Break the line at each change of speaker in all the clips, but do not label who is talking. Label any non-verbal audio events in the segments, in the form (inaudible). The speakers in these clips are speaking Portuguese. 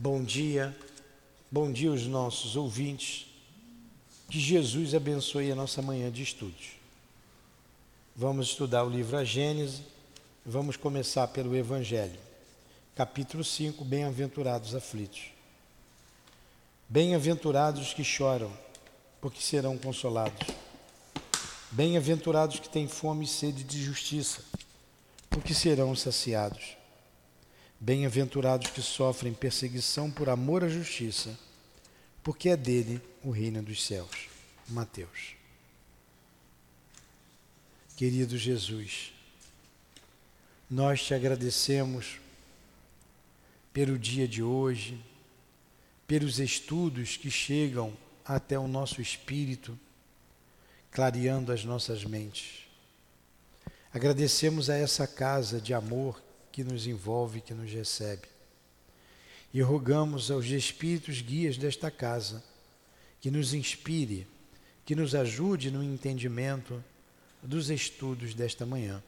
Bom dia, bom dia aos nossos ouvintes. Que Jesus abençoe a nossa manhã de estudos. Vamos estudar o livro A Gênese. Vamos começar pelo Evangelho. Capítulo 5: Bem-aventurados aflitos. Bem-aventurados que choram, porque serão consolados. Bem-aventurados que têm fome e sede de justiça, porque serão saciados. Bem-aventurados que sofrem perseguição por amor à justiça, porque é dele o reino dos céus. Mateus. Querido Jesus, nós te agradecemos pelo dia de hoje, pelos estudos que chegam até o nosso espírito, clareando as nossas mentes. Agradecemos a essa casa de amor que nos envolve, que nos recebe. E rogamos aos espíritos guias desta casa que nos inspire, que nos ajude no entendimento dos estudos desta manhã.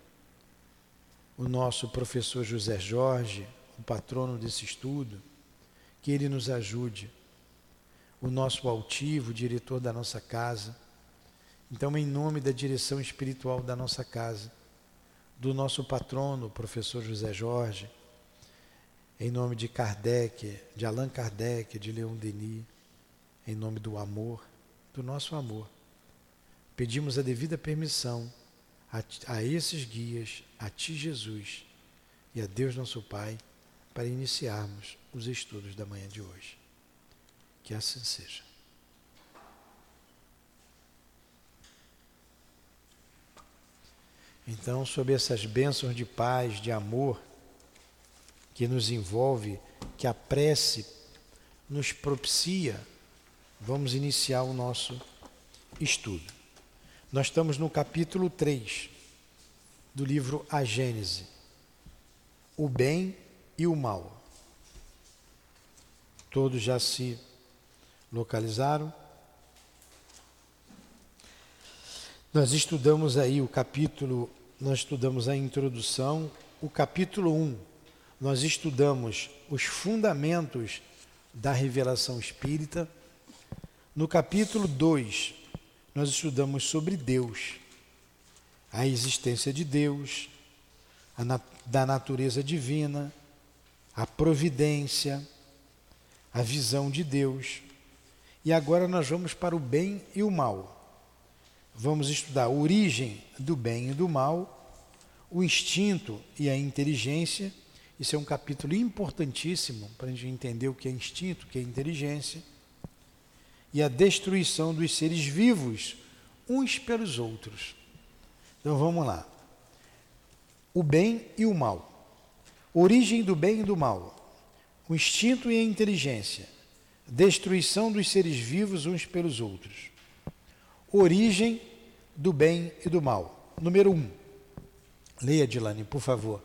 O nosso professor José Jorge, o patrono desse estudo, que ele nos ajude. O nosso altivo, diretor da nossa casa. Então, em nome da direção espiritual da nossa casa, do nosso patrono, professor José Jorge, em nome de Kardec, de Allan Kardec, de Leon Denis, em nome do amor, do nosso amor, pedimos a devida permissão a, a esses guias, a Ti, Jesus, e a Deus nosso Pai, para iniciarmos os estudos da manhã de hoje. Que assim seja. Então, sob essas bênçãos de paz, de amor, que nos envolve, que a prece nos propicia, vamos iniciar o nosso estudo. Nós estamos no capítulo 3 do livro A Gênese, o bem e o mal. Todos já se localizaram? Nós estudamos aí o capítulo nós estudamos a introdução, o capítulo 1, nós estudamos os fundamentos da revelação espírita. No capítulo 2, nós estudamos sobre Deus, a existência de Deus, a da natureza divina, a providência, a visão de Deus. E agora nós vamos para o bem e o mal vamos estudar a origem do bem e do mal, o instinto e a inteligência. Isso é um capítulo importantíssimo para a gente entender o que é instinto, o que é inteligência. E a destruição dos seres vivos, uns pelos outros. Então vamos lá. O bem e o mal. Origem do bem e do mal. O instinto e a inteligência. Destruição dos seres vivos uns pelos outros. Origem do bem e do mal. Número um. Leia, Dilane, por favor.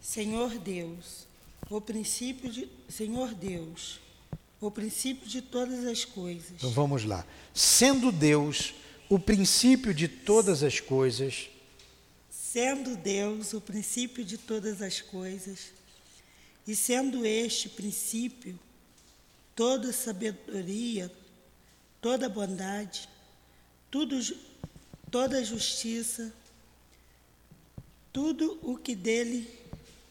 Senhor Deus, o princípio de Senhor Deus, o princípio de todas as coisas.
Então vamos lá. Sendo Deus o princípio de todas as coisas,
sendo Deus o princípio de todas as coisas, e sendo este princípio toda sabedoria, toda bondade, tudo, toda justiça, tudo o que dele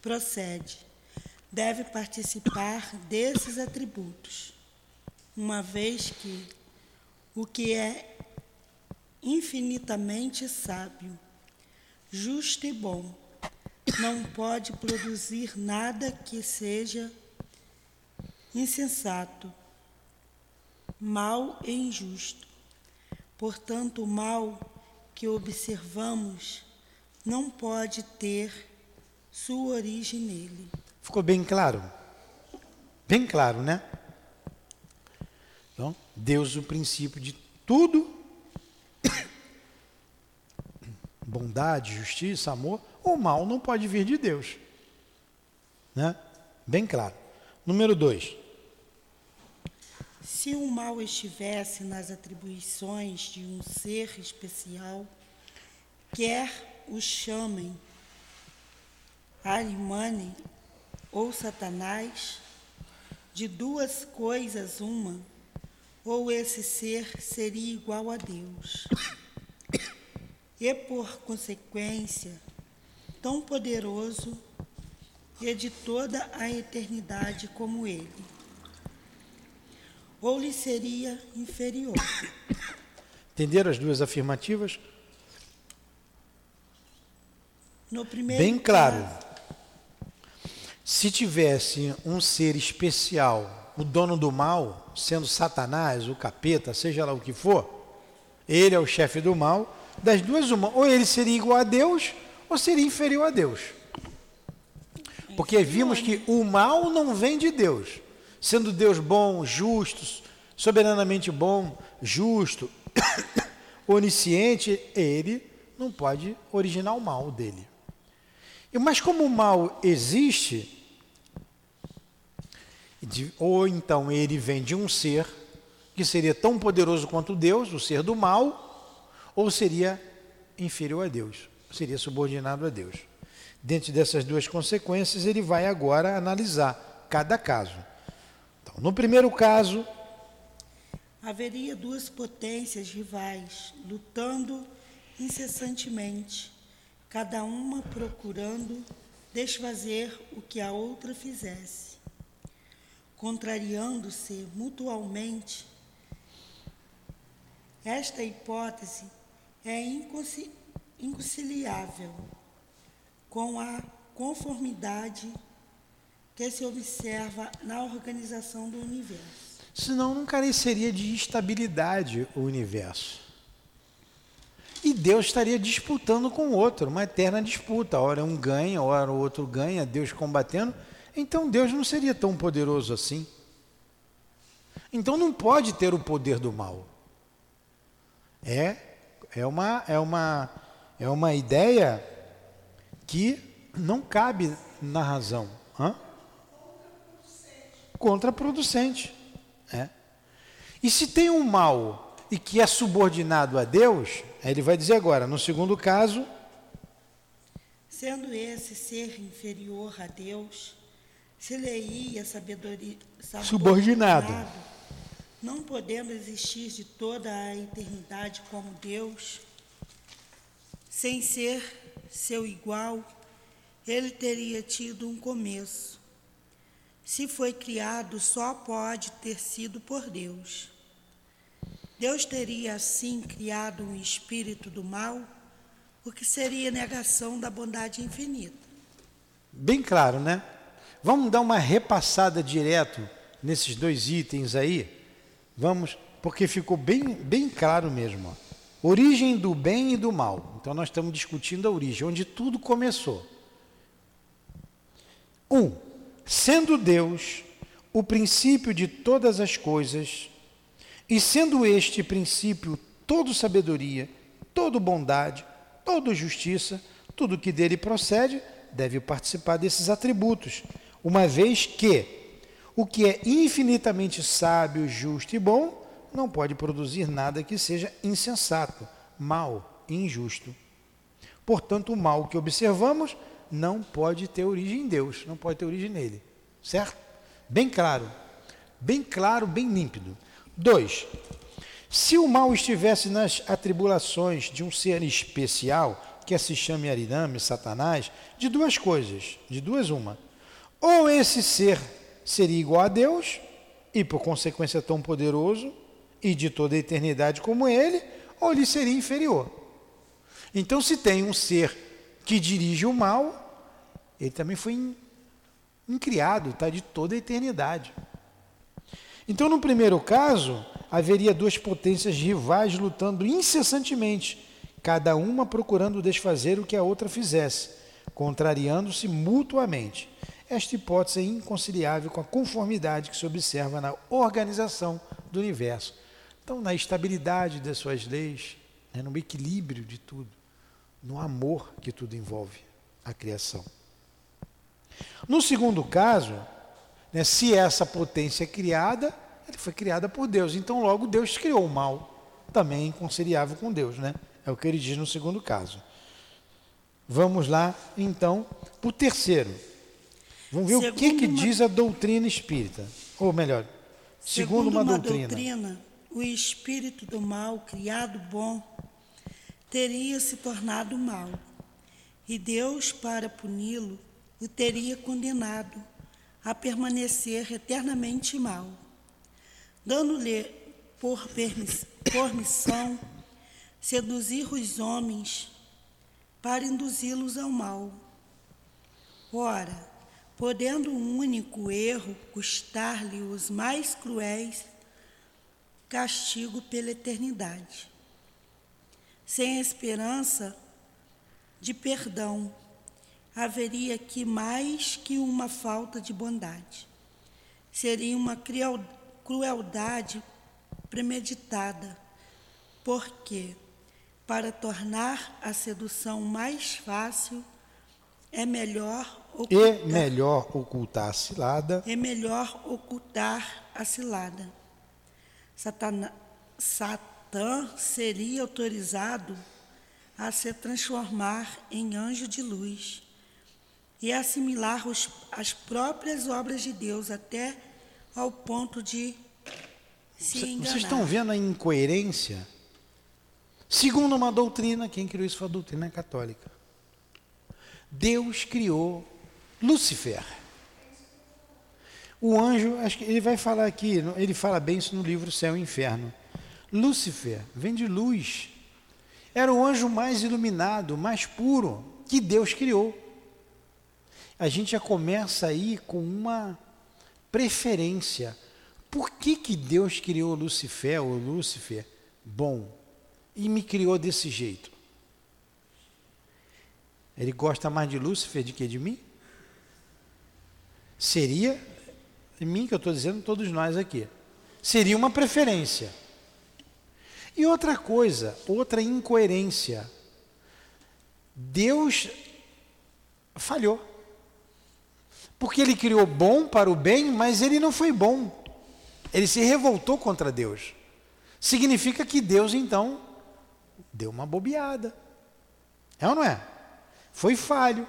procede, deve participar desses atributos, uma vez que o que é infinitamente sábio, justo e bom, não pode produzir nada que seja insensato mal e injusto. Portanto, o mal que observamos não pode ter sua origem nele.
Ficou bem claro? Bem claro, né? Então, Deus, o princípio de tudo, (coughs) bondade, justiça, amor, o mal não pode vir de Deus. Né? Bem claro. Número dois.
Se o mal estivesse nas atribuições de um ser especial, quer o chamem Arimane ou Satanás, de duas coisas uma, ou esse ser seria igual a Deus. E por consequência, tão poderoso e de toda a eternidade como ele. Ou lhe seria inferior.
Entenderam as duas afirmativas?
No primeiro
Bem claro.
caso,
Se tivesse um ser especial, o dono do mal, sendo Satanás, o capeta, seja lá o que for, ele é o chefe do mal, das duas uma, ou ele seria igual a Deus, ou seria inferior a Deus. Porque vimos que o mal não vem de Deus. Sendo Deus bom, justo, soberanamente bom, justo, (coughs) onisciente, ele não pode originar o mal dele. Mas como o mal existe, ou então ele vem de um ser que seria tão poderoso quanto Deus, o ser do mal, ou seria inferior a Deus, seria subordinado a Deus. Dentro dessas duas consequências, ele vai agora analisar cada caso. Então, no primeiro caso,
haveria duas potências rivais lutando incessantemente, cada uma procurando desfazer o que a outra fizesse, contrariando-se mutualmente. Esta hipótese é inconci- inconciliável com a conformidade que se observa na organização do universo.
senão não careceria de estabilidade o universo. E Deus estaria disputando com o outro, uma eterna disputa. Ora um ganha, ora o outro ganha, Deus combatendo. Então Deus não seria tão poderoso assim. Então não pode ter o poder do mal. É, é, uma, é, uma, é uma ideia que não cabe na razão. Hã? Contraproducente. É. E se tem um mal e que é subordinado a Deus, ele vai dizer agora, no segundo caso,
Sendo esse ser inferior a Deus, se lhe ia sabedoria
Subordinado.
não podendo existir de toda a eternidade como Deus, sem ser seu igual, ele teria tido um começo. Se foi criado, só pode ter sido por Deus. Deus teria assim criado um espírito do mal, o que seria negação da bondade infinita.
bem claro, né? Vamos dar uma repassada direto nesses dois itens aí. Vamos, porque ficou bem, bem claro mesmo. ó. Origem do bem e do mal. Então nós estamos discutindo a origem, onde tudo começou. Um, sendo Deus o princípio de todas as coisas, e sendo este princípio todo sabedoria, todo bondade, toda justiça, tudo que dele procede, deve participar desses atributos, uma vez que o que é infinitamente sábio, justo e bom não pode produzir nada que seja insensato, mal injusto. Portanto, o mal que observamos não pode ter origem em Deus, não pode ter origem nele. Certo? Bem claro. Bem claro, bem límpido. Dois. Se o mal estivesse nas atribulações de um ser especial, que se chame Ariname, Satanás, de duas coisas, de duas uma. Ou esse ser seria igual a Deus, e por consequência tão poderoso, e de toda a eternidade como ele, ou lhe seria inferior. Então, se tem um ser que dirige o mal, ele também foi in- incriado, está de toda a eternidade. Então, no primeiro caso, haveria duas potências rivais lutando incessantemente, cada uma procurando desfazer o que a outra fizesse, contrariando-se mutuamente. Esta hipótese é inconciliável com a conformidade que se observa na organização do universo. Então, na estabilidade das suas leis, né, no equilíbrio de tudo, no amor que tudo envolve a criação. No segundo caso, né, se essa potência é criada, ela foi criada por Deus. Então, logo, Deus criou o mal, também inconciliável com Deus. Né? É o que ele diz no segundo caso. Vamos lá, então, para o terceiro. Vamos ver o que,
Segundo
que
uma-
diz a doutrina espírita. Ou melhor, segundo, uma, doutrina.
doutrina, o espírito do mal, criado bom, teria se tornado mal, e Deus, para puni-lo, o teria condenado a permanecer eternamente mal, dando-lhe por, permiss- por missão seduzir os homens para induzi-los ao mal. Ora, podendo um único erro custar-lhe os mais cruéis castigo pela eternidade, sem esperança de perdão, haveria aqui mais que uma falta de bondade. Seria uma crueldade premeditada, porque, para tornar a sedução mais fácil, é melhor
E
ocultar,
melhor ocultar a cilada.
é melhor ocultar a cilada. Satana, Satã seria autorizado a se transformar em anjo de luz e assimilar os, as próprias obras de Deus até ao ponto de se
Cê-
enganar.
Vocês estão vendo a incoerência? Segundo uma doutrina, quem criou isso foi a doutrina católica. Deus criou Lúcifer. O anjo, acho que ele vai falar aqui, ele fala bem isso no livro Céu e Inferno. Lúcifer vem de luz. Era o anjo mais iluminado, mais puro que Deus criou. A gente já começa aí com uma preferência. Por que, que Deus criou Lucifer ou Lúcifer bom e me criou desse jeito? Ele gosta mais de Lúcifer do que de mim? Seria, em mim que eu estou dizendo, todos nós aqui. Seria uma preferência. E outra coisa, outra incoerência. Deus falhou. Porque ele criou bom para o bem, mas ele não foi bom. Ele se revoltou contra Deus. Significa que Deus, então, deu uma bobeada. É ou não é? Foi falho.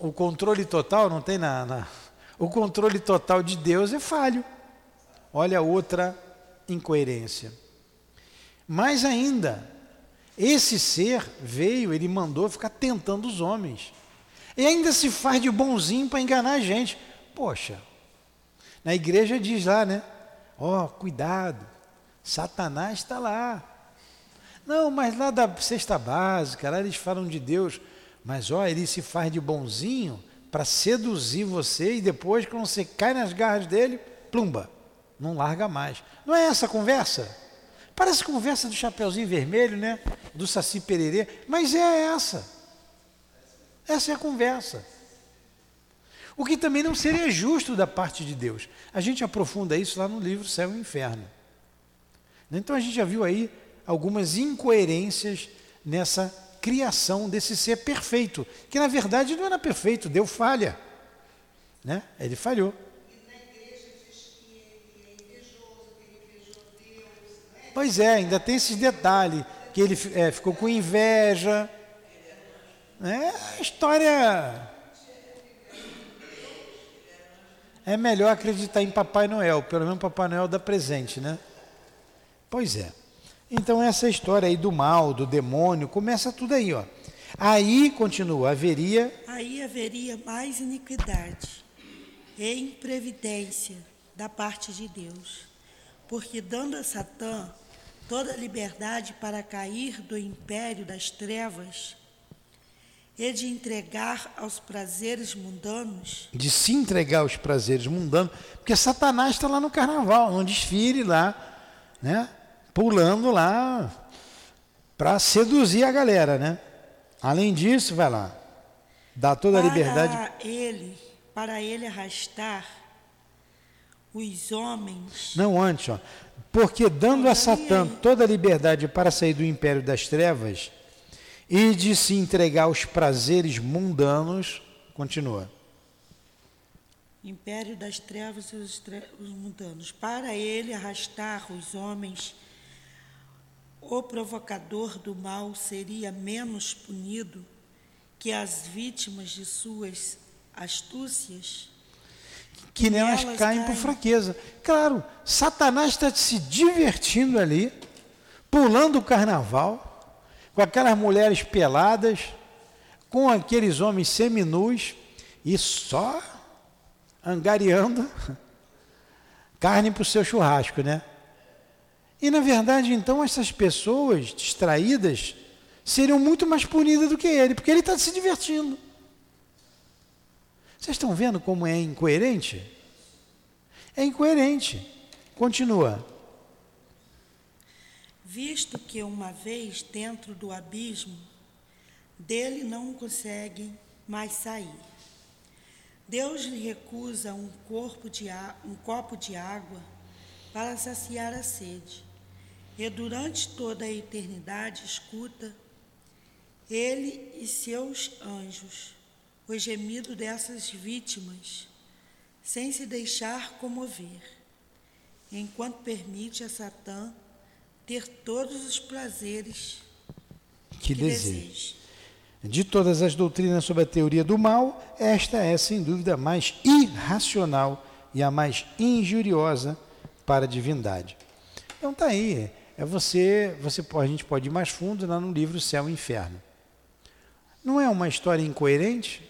O controle total não tem na, na- O controle total de Deus é falho. Olha outra incoerência. Mais ainda, esse ser veio, ele mandou ficar tentando os homens. E ainda se faz de bonzinho para enganar a gente. Poxa, na igreja diz lá, né? Ó, cuidado, Satanás está lá. Não, mas lá da cesta básica, lá eles falam de Deus. Mas ó, ele se faz de bonzinho para seduzir você e depois, quando você cai nas garras dele, plumba, não larga mais. Não é essa a conversa? Parece conversa do Chapeuzinho Vermelho, né? Do Saci Pererê, mas é essa. Essa é a conversa. O que também não seria justo da parte de Deus. A gente aprofunda isso lá no livro Céu e Inferno. Então a gente já viu aí algumas incoerências nessa criação desse ser perfeito, que na verdade não era perfeito, deu falha. Né? Ele falhou. Pois é, ainda tem esses detalhes, que ele é, ficou com inveja. É, a história. É melhor acreditar em Papai Noel, pelo menos Papai Noel dá presente, né? Pois é. Então essa história aí do mal, do demônio, começa tudo aí, ó. Aí continua, haveria
Aí haveria mais iniquidade e imprevidência da parte de Deus, porque dando a Satã toda a liberdade para cair do império das trevas e de entregar aos prazeres mundanos,
de se entregar aos prazeres mundanos, porque Satanás está lá no carnaval, num desfile lá, né? Pulando lá para seduzir a galera, né? Além disso, vai lá, dá toda a liberdade.
para ele, para ele arrastar os homens
Não antes, ó. Porque dando a Satã toda a liberdade para sair do império das trevas e de se entregar aos prazeres mundanos, continua.
Império das trevas e os, tre os mundanos. Para ele arrastar os homens, o provocador do mal seria menos punido que as vítimas de suas astúcias
que nelas
nelas
caem por
caem.
fraqueza. Claro, Satanás está se divertindo ali, pulando o carnaval, com aquelas mulheres peladas, com aqueles homens seminus e só angariando (laughs) carne para o seu churrasco, né? E na verdade, então, essas pessoas distraídas seriam muito mais punidas do que ele, porque ele está se divertindo. Vocês estão vendo como é incoerente? É incoerente. Continua.
visto que uma vez dentro do abismo, dele não consegue mais sair. Deus lhe recusa um, corpo de um copo de água para saciar a sede, e durante toda a eternidade escuta ele e seus anjos o gemido dessas vítimas, sem se deixar comover, enquanto permite a Satã ter todos os prazeres
Que
que deseja.
De todas as doutrinas sobre a teoria do mal, esta é sem dúvida a mais irracional e a mais injuriosa para a divindade. Então tá aí, é você, você pode- a gente pode ir mais fundo lá no livro Céu e Inferno. Não é uma história incoerente?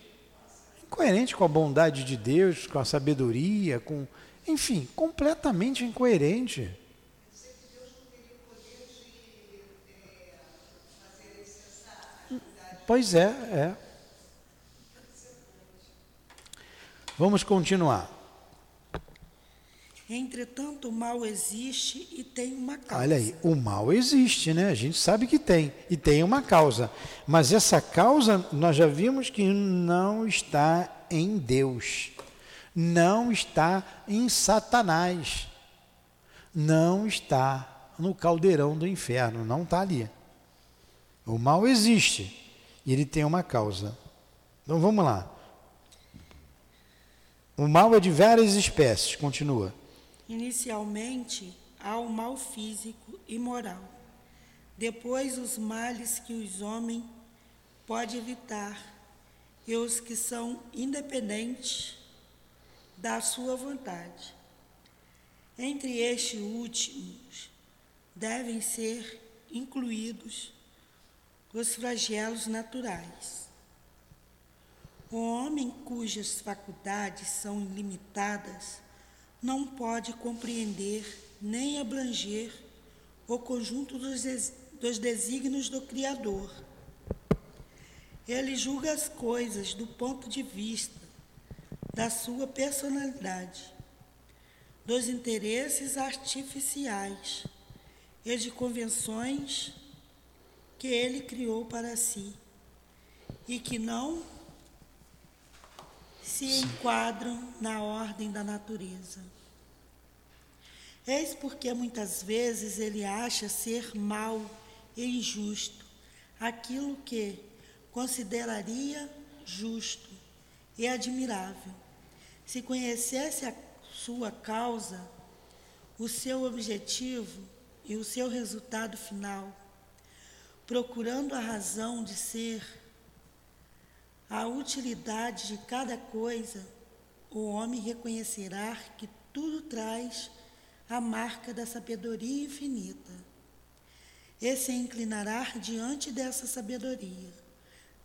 Incoerente com a bondade de Deus, com a sabedoria, com, enfim, completamente incoerente. Pois é, é. Vamos continuar.
Entretanto, o mal existe e tem uma causa.
Olha aí, o mal existe, né? A gente sabe que tem, e tem uma causa. Mas essa causa, nós já vimos que não está em Deus, não está em Satanás, não está no caldeirão do inferno, não está ali. O mal existe e ele tem uma causa. Então vamos lá. O mal é de várias espécies, continua.
Inicialmente, há o mal físico e moral. Depois, os males que os homens podem evitar e os que são independentes da sua vontade. Entre estes últimos, devem ser incluídos os flagelos naturais. O homem cujas faculdades são ilimitadas não pode compreender nem abranger o conjunto dos, dos desígnios do Criador. Ele julga as coisas do ponto de vista da sua personalidade, dos interesses artificiais e de convenções que ele criou para si e que não se enquadram na ordem da natureza. Eis porque muitas vezes ele acha ser mal e injusto aquilo que consideraria justo e admirável. Se conhecesse a sua causa, o seu objetivo e o seu resultado final, procurando a razão de ser a utilidade de cada coisa, o homem reconhecerá que tudo traz a marca da sabedoria infinita. E se inclinará diante dessa sabedoria,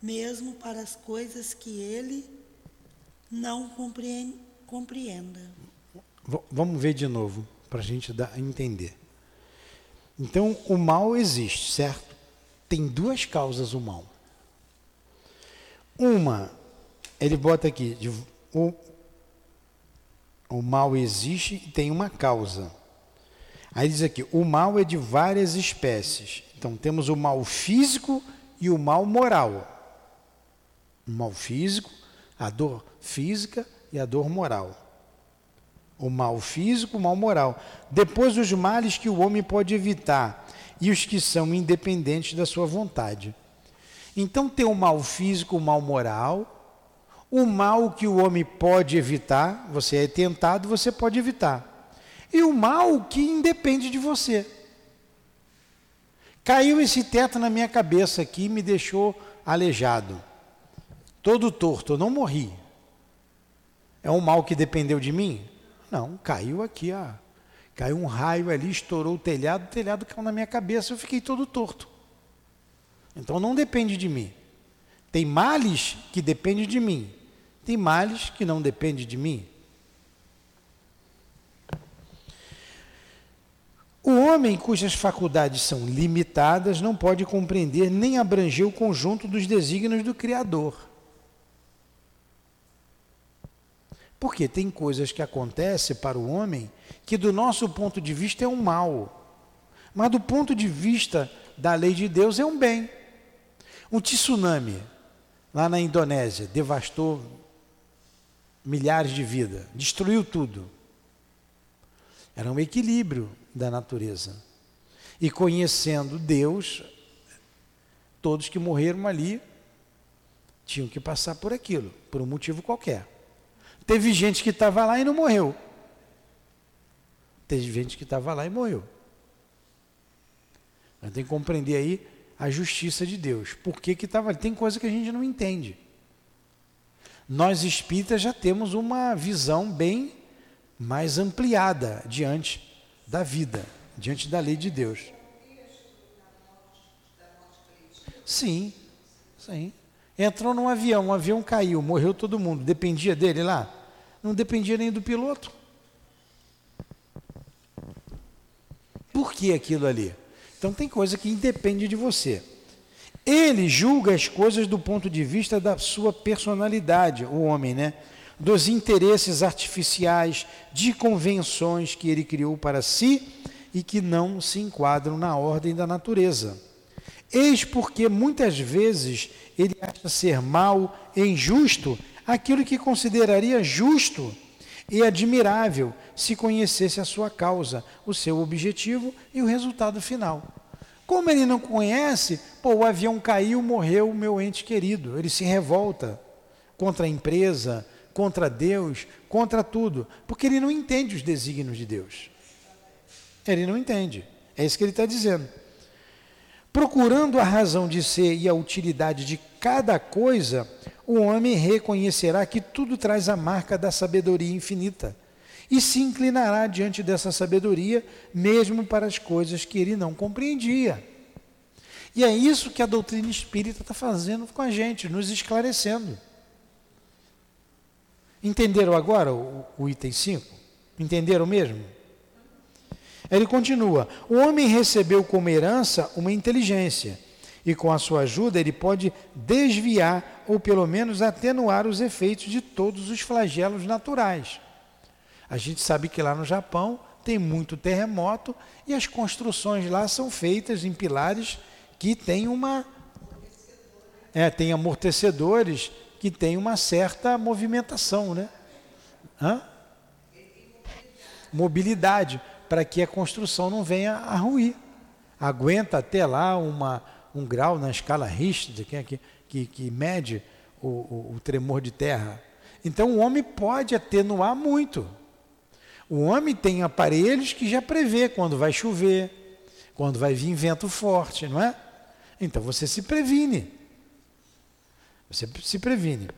mesmo para as coisas que ele não compreen- compreenda.
Vamos ver de novo, para a gente dar, entender. Então, o mal existe, certo? Tem duas causas o mal. Uma, ele bota aqui, de- o, o mal existe e tem uma causa. Aí diz aqui, o mal é de várias espécies. Então, temos o mal físico e o mal moral. O mal físico, a dor física e a dor moral o mal físico, o mal moral. Depois, os males que o homem pode evitar e os que são independentes da sua vontade. Então, tem o mal físico, o mal moral, o mal que o homem pode evitar, você é tentado, você pode evitar. E o mal que independe de você. Caiu esse teto na minha cabeça aqui e me deixou aleijado. todo torto, eu não morri. É um mal que dependeu de mim? Não, caiu aqui, ó. Caiu um raio ali, estourou o telhado, o telhado caiu na minha cabeça, eu fiquei todo torto. Então não depende de mim. Tem males que dependem de mim. Tem males que não dependem de mim. O homem cujas faculdades são limitadas não pode compreender nem abranger o conjunto dos desígnios do Criador. Porque tem coisas que acontecem para o homem que, do nosso ponto de vista, é um mal, mas do ponto de vista da lei de Deus, é um bem. Um tsunami lá na Indonésia devastou milhares de vidas, destruiu tudo. Era um equilíbrio da natureza. E conhecendo Deus, todos que morreram ali tinham que passar por aquilo, por um motivo qualquer. Teve gente que estava lá e não morreu. Teve gente que estava lá e morreu. Tem que compreender aí a justiça de Deus. Por que estava ali? Tem coisa que a gente não entende. Nós espíritas já temos uma visão bem mais ampliada diante da vida, diante da lei de Deus. Sim, sim. Entrou num avião, um avião caiu, morreu todo mundo. Dependia dele lá? não dependia nem do piloto. Por que aquilo ali? Então tem coisa que independe de você. Ele julga as coisas do ponto de vista da sua personalidade, o homem, né? Dos interesses artificiais, de convenções que ele criou para si e que não se enquadram na ordem da natureza. Eis porque muitas vezes ele acha ser mal injusto aquilo que consideraria justo e admirável se conhecesse a sua causa, o seu objetivo e o resultado final. Como ele não conhece, pô, o avião caiu, morreu o meu ente querido. Ele se revolta contra a empresa, contra Deus, contra tudo, porque ele não entende os desígnios de Deus. Ele não entende. É isso que ele está dizendo. Procurando a razão de ser e a utilidade de cada coisa, o homem reconhecerá que tudo traz a marca da sabedoria infinita e se inclinará diante dessa sabedoria, mesmo para as coisas que ele não compreendia. E é isso que a doutrina espírita está fazendo com a gente, nos esclarecendo. Entenderam agora o, o item 5? Entenderam mesmo? Ele continua: o homem recebeu como herança uma inteligência e com a sua ajuda ele pode desviar ou pelo menos atenuar os efeitos de todos os flagelos naturais. A gente sabe que lá no Japão tem muito terremoto e as construções lá são feitas em pilares que têm uma é, tem amortecedores que têm uma certa movimentação, né? Hã? Mobilidade, para que a construção não venha a ruir. Aguenta até lá uma um grau na escala Richter, que, é que, que, que mede o, o, o tremor de terra. Então o homem pode atenuar muito. O homem tem aparelhos que já prevê quando vai chover, quando vai vir vento forte, não é? Então você se previne. Você se previne.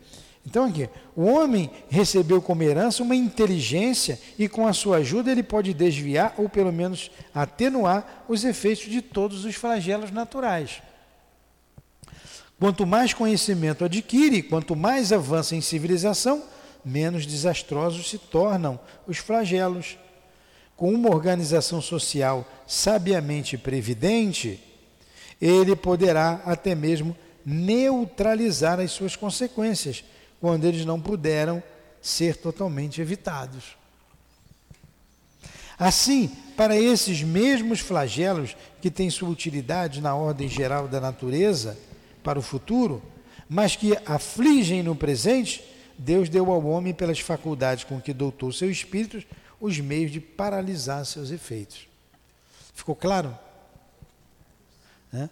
Então aqui, o homem recebeu como herança uma inteligência e com a sua ajuda ele pode desviar ou pelo menos atenuar os efeitos de todos os flagelos naturais. Quanto mais conhecimento adquire, quanto mais avança em civilização, menos desastrosos se tornam os flagelos. Com uma organização social sabiamente previdente, ele poderá até mesmo neutralizar as suas consequências, quando eles não puderam ser totalmente evitados. Assim, para esses mesmos flagelos que têm sua utilidade na ordem geral da natureza, para o futuro, mas que afligem no presente, Deus deu ao homem, pelas faculdades com que doutou seu espírito, os meios de paralisar seus efeitos. Ficou claro? Né?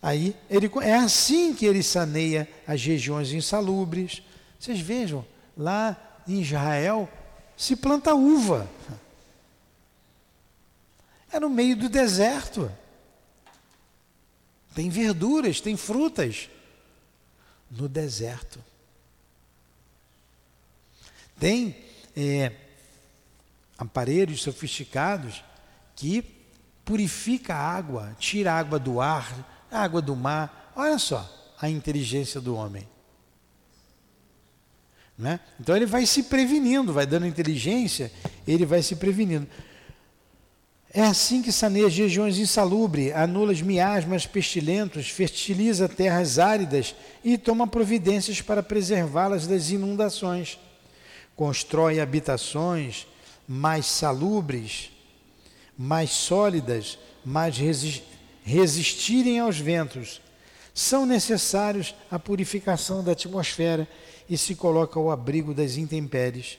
Aí ele, é assim que ele saneia as regiões insalubres. Vocês vejam, lá em Israel se planta uva. É no meio do deserto tem verduras, tem frutas. no deserto. Tem é, aparelhos sofisticados que purifica a água, tira a água do ar, a água do mar. Olha só a inteligência do homem. Né? Então ele vai se prevenindo, vai dando inteligência, ele vai se prevenindo. É assim que saneia as regiões insalubres, anula os miasmas pestilentos, fertiliza terras áridas e toma providências para preservá-las das inundações. Constrói habitações mais salubres, mais sólidas, mais resistirem aos ventos. São necessários a purificação da atmosfera e se coloca ao abrigo das intempéries.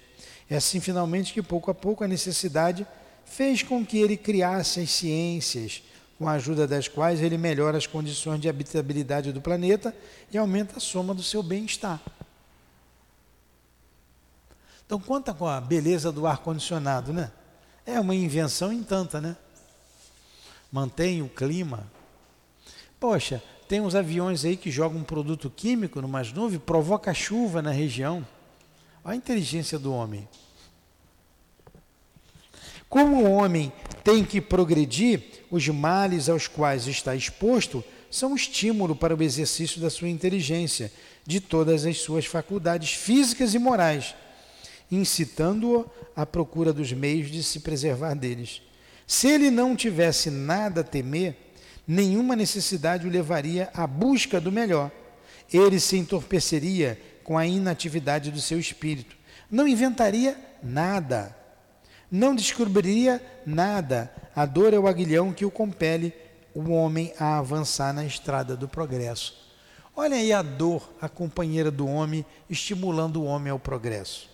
É assim, finalmente, que pouco a pouco a necessidade fez com que ele criasse as ciências, com a ajuda das quais ele melhora as condições de habitabilidade do planeta e aumenta a soma do seu bem-estar. Então, conta com a beleza do ar-condicionado, né? É uma invenção em tanta, né? Mantém o clima. Poxa, tem uns aviões aí que jogam um produto químico numas nuvens, provoca chuva na região. Olha a inteligência do homem. Como o homem tem que progredir, os males aos quais está exposto são um estímulo para o exercício da sua inteligência, de todas as suas faculdades físicas e morais, incitando-o à procura dos meios de se preservar deles. Se ele não tivesse nada a temer, nenhuma necessidade o levaria à busca do melhor. Ele se entorpeceria com a inatividade do seu espírito. Não inventaria nada não descobriria nada. A dor é o aguilhão que o compele o homem a avançar na estrada do progresso. Olha aí a dor, a companheira do homem, estimulando o homem ao progresso.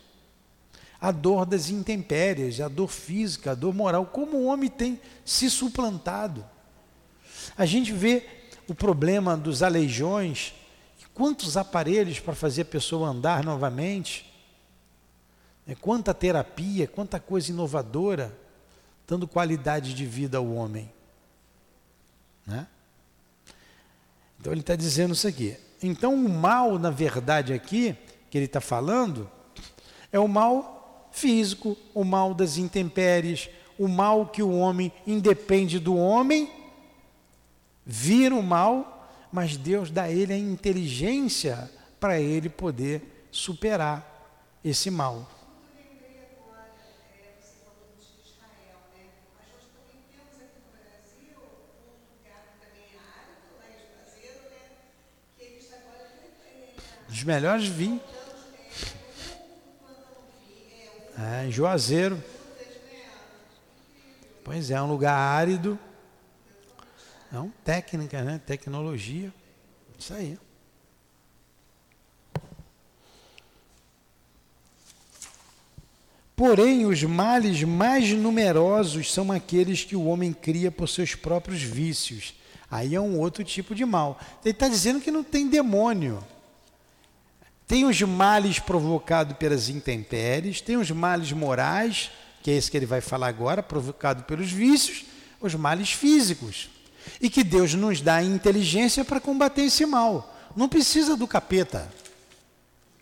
A dor das intempéries, a dor física, a dor moral, como o homem tem se suplantado. A gente vê o problema dos aleijões, quantos aparelhos para fazer a pessoa andar novamente. É, quanta terapia, quanta coisa inovadora, dando qualidade de vida ao homem. Né? Então ele está dizendo isso aqui. Então o mal, na verdade, aqui, que ele está falando, é o mal físico, o mal das intempéries, o mal que o homem independe do homem, vira o mal, mas Deus dá a ele a inteligência para ele poder superar esse mal. dos melhores vinhos. É, em Juazeiro. Pois é, um lugar árido. Não, técnica, né? Tecnologia. Isso aí. Porém, os males mais numerosos são aqueles que o homem cria por seus próprios vícios. Aí é um outro tipo de mal. Ele está dizendo que não tem demônio. Tem os males provocados pelas intempéries, tem os males morais, que é esse que ele vai falar agora, provocado pelos vícios, os males físicos. E que Deus nos dá inteligência para combater esse mal. Não precisa do capeta.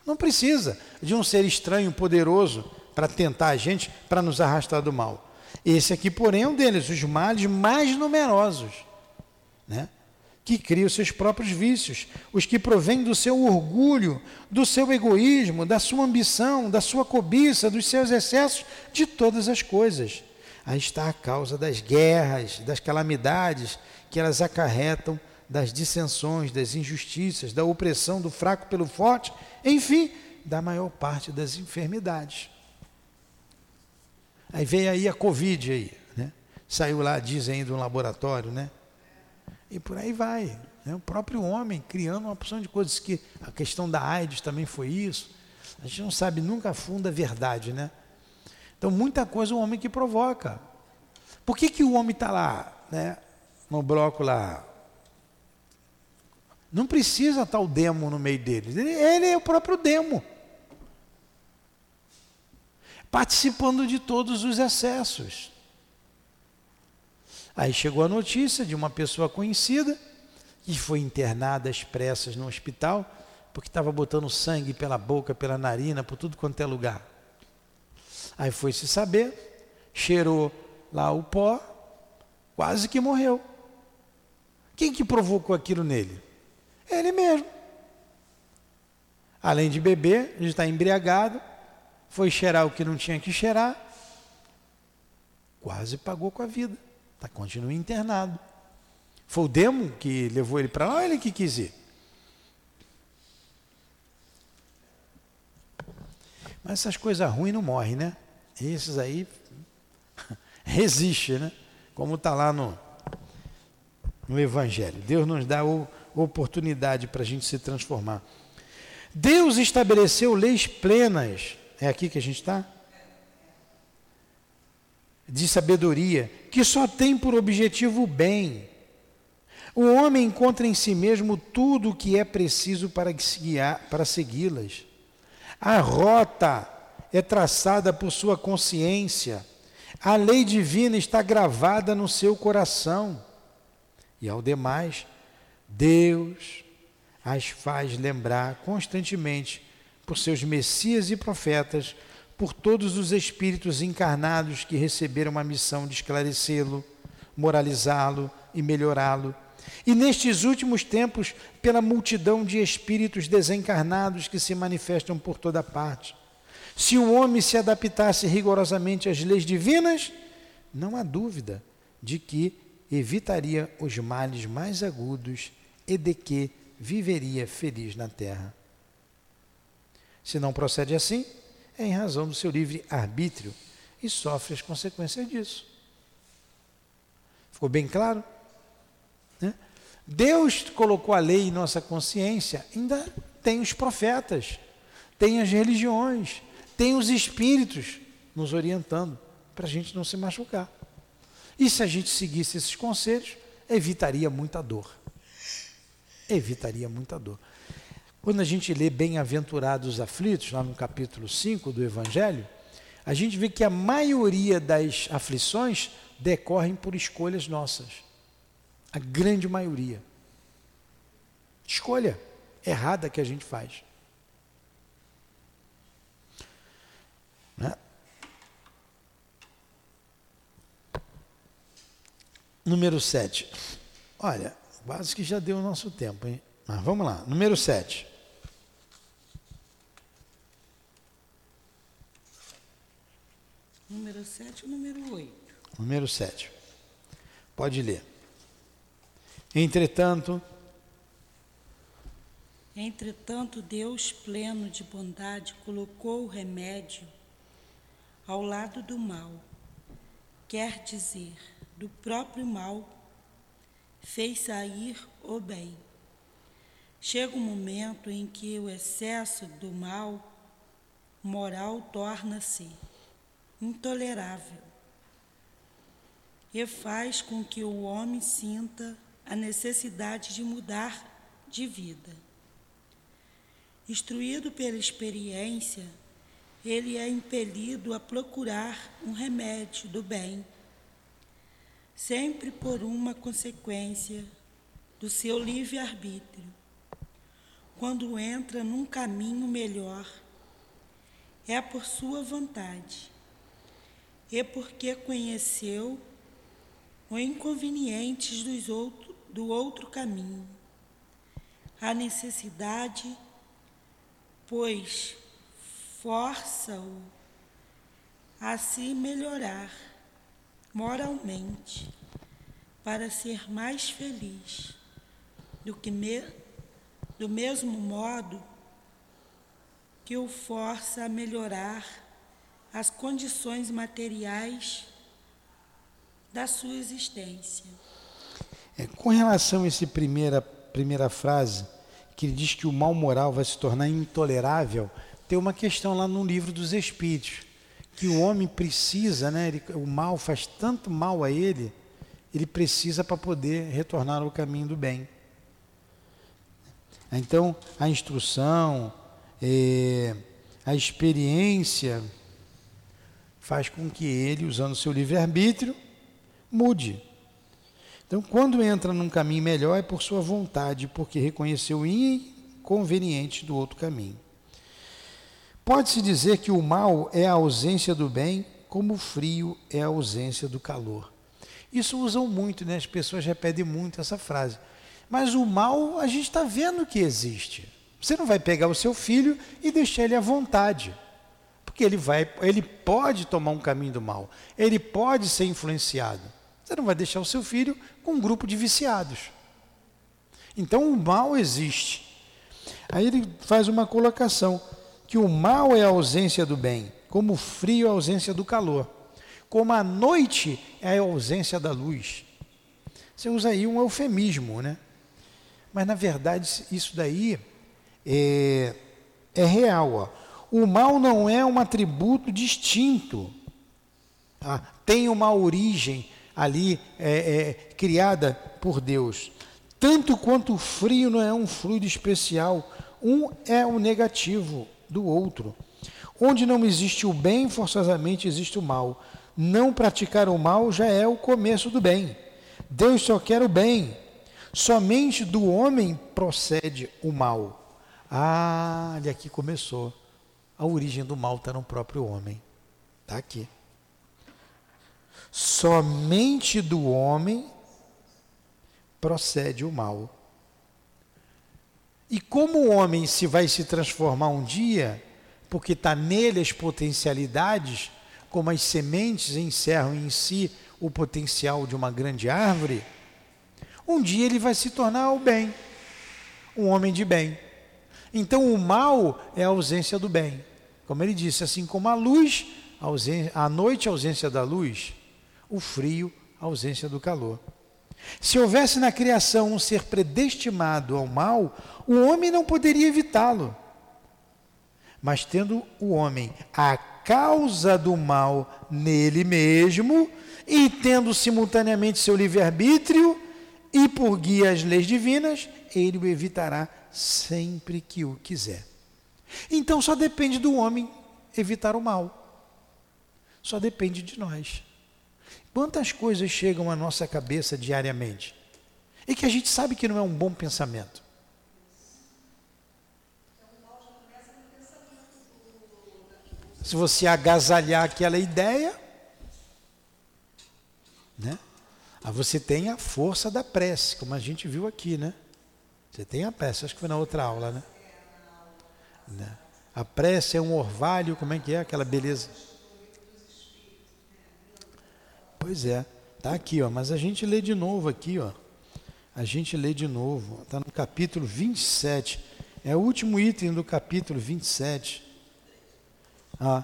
Não precisa de um ser estranho, poderoso, para tentar a gente, para nos arrastar do mal. Esse aqui, porém, é um deles, os males mais numerosos. Né? Que cria os seus próprios vícios, os que provêm do seu orgulho, do seu egoísmo, da sua ambição, da sua cobiça, dos seus excessos, de todas as coisas. Aí está a causa das guerras, das calamidades que elas acarretam, das dissensões, das injustiças, da opressão do fraco pelo forte, enfim, da maior parte das enfermidades. Aí veio aí a Covid aí, né? Saiu lá, dizem, do um laboratório, né? E por aí vai. Né? O próprio homem criando uma porção de coisas que a questão da AIDS também foi isso. A gente não sabe nunca a fundo a verdade, né? Então, muita coisa o homem que provoca. Por que, que o homem está lá, né? No bloco lá? Não precisa estar o demo no meio deles. Ele, ele é o próprio demo. Participando de todos os excessos. Aí chegou a notícia de uma pessoa conhecida que foi internada às pressas no hospital porque estava botando sangue pela boca, pela narina, por tudo quanto é lugar. Aí foi se saber, cheirou lá o pó, quase que morreu. Quem que provocou aquilo nele? Ele mesmo. Além de beber, ele está embriagado, foi cheirar o que não tinha que cheirar, quase pagou com a vida. Tá, continua internado. Foi o demo que levou ele para lá ou ele que quis ir? Mas essas coisas ruins não morrem, né? Esses aí (laughs) resiste, né? Como está lá no, no Evangelho. Deus nos dá o, oportunidade para a gente se transformar. Deus estabeleceu leis plenas. É aqui que a gente está? De sabedoria, que só tem por objetivo o bem. O homem encontra em si mesmo tudo o que é preciso para, para segui-las. A rota é traçada por sua consciência. A lei divina está gravada no seu coração. E ao demais, Deus as faz lembrar constantemente por seus messias e profetas, por todos os espíritos encarnados que receberam a missão de esclarecê-lo, moralizá-lo e melhorá-lo. E nestes últimos tempos, pela multidão de espíritos desencarnados que se manifestam por toda parte se o homem se adaptasse rigorosamente às leis divinas, não há dúvida de que evitaria os males mais agudos e de que viveria feliz na terra. Se não procede assim, é em razão do seu livre arbítrio e sofre as consequências disso. Ficou bem claro? Né? Deus colocou a lei em nossa consciência, ainda tem os profetas, tem as religiões, tem os espíritos nos orientando para a gente não se machucar. E se a gente seguisse esses conselhos, evitaria muita dor. Evitaria muita dor. Quando a gente lê Bem-aventurados aflitos, lá no capítulo 5 do Evangelho, a gente vê que a maioria das aflições decorrem por escolhas nossas. A grande maioria. Escolha errada que a gente faz. Né? Número 7. Olha, quase que já deu o nosso tempo, hein? Mas vamos lá. Número 7.
Número 7 ou número 8?
Número 7. Pode ler. Entretanto.
Entretanto, Deus, pleno de bondade, colocou o remédio ao lado do mal, quer dizer, do próprio mal, fez sair o bem. Chega um momento em que o excesso do mal moral torna-se intolerável e faz com que o homem sinta a necessidade de mudar de vida. Instruído pela experiência, ele é impelido a procurar um remédio do bem, sempre por uma consequência do seu livre-arbítrio. Quando entra num caminho melhor, é por sua vontade, e porque conheceu os inconvenientes dos outro, do outro caminho, a necessidade, pois força-o a se melhorar moralmente para ser mais feliz, do que me, do mesmo modo que o força a melhorar as condições materiais da sua existência.
É, com relação a essa primeira, primeira frase, que ele diz que o mal moral vai se tornar intolerável, tem uma questão lá no livro dos Espíritos, que o homem precisa, né, ele, o mal faz tanto mal a ele, ele precisa para poder retornar ao caminho do bem. Então, a instrução, é, a experiência faz com que ele, usando seu livre-arbítrio, mude. Então, quando entra num caminho melhor, é por sua vontade, porque reconheceu o inconvenientes do outro caminho. Pode-se dizer que o mal é a ausência do bem, como o frio é a ausência do calor. Isso usam muito, né? as pessoas repetem muito essa frase. Mas o mal a gente está vendo que existe. Você não vai pegar o seu filho e deixar ele à vontade. Porque ele vai, ele pode tomar um caminho do mal. Ele pode ser influenciado. Você não vai deixar o seu filho com um grupo de viciados. Então o mal existe. Aí ele faz uma colocação que o mal é a ausência do bem, como o frio é a ausência do calor, como a noite é a ausência da luz. Você usa aí um eufemismo, né? Mas na verdade isso daí é, é real. Ó. O mal não é um atributo distinto. Tá? Tem uma origem ali é, é, criada por Deus. Tanto quanto o frio não é um fluido especial, um é o negativo do outro. Onde não existe o bem, forçosamente existe o mal. Não praticar o mal já é o começo do bem. Deus só quer o bem. Somente do homem procede o mal. Ah, ele aqui começou. A origem do mal está no próprio homem. Está aqui. Somente do homem procede o mal. E como o homem se vai se transformar um dia, porque está nele as potencialidades, como as sementes encerram em si o potencial de uma grande árvore, um dia ele vai se tornar o bem, um homem de bem. Então o mal é a ausência do bem. Como ele disse, assim como a luz, a, ausência, a noite, a ausência da luz, o frio, a ausência do calor. Se houvesse na criação um ser predestinado ao mal, o homem não poderia evitá-lo. Mas tendo o homem a causa do mal nele mesmo, e tendo simultaneamente seu livre-arbítrio e por guia as leis divinas, ele o evitará sempre que o quiser. Então só depende do homem evitar o mal. Só depende de nós. Quantas coisas chegam à nossa cabeça diariamente e que a gente sabe que não é um bom pensamento? Se você agasalhar aquela ideia, né? Aí você tem a força da prece, como a gente viu aqui, né? Você tem a prece, acho que foi na outra aula, né? Né? A prece é um orvalho, como é que é aquela beleza? Pois é, tá aqui, ó, mas a gente lê de novo aqui, ó. A gente lê de novo, está no capítulo 27. É o último item do capítulo 27. Ah,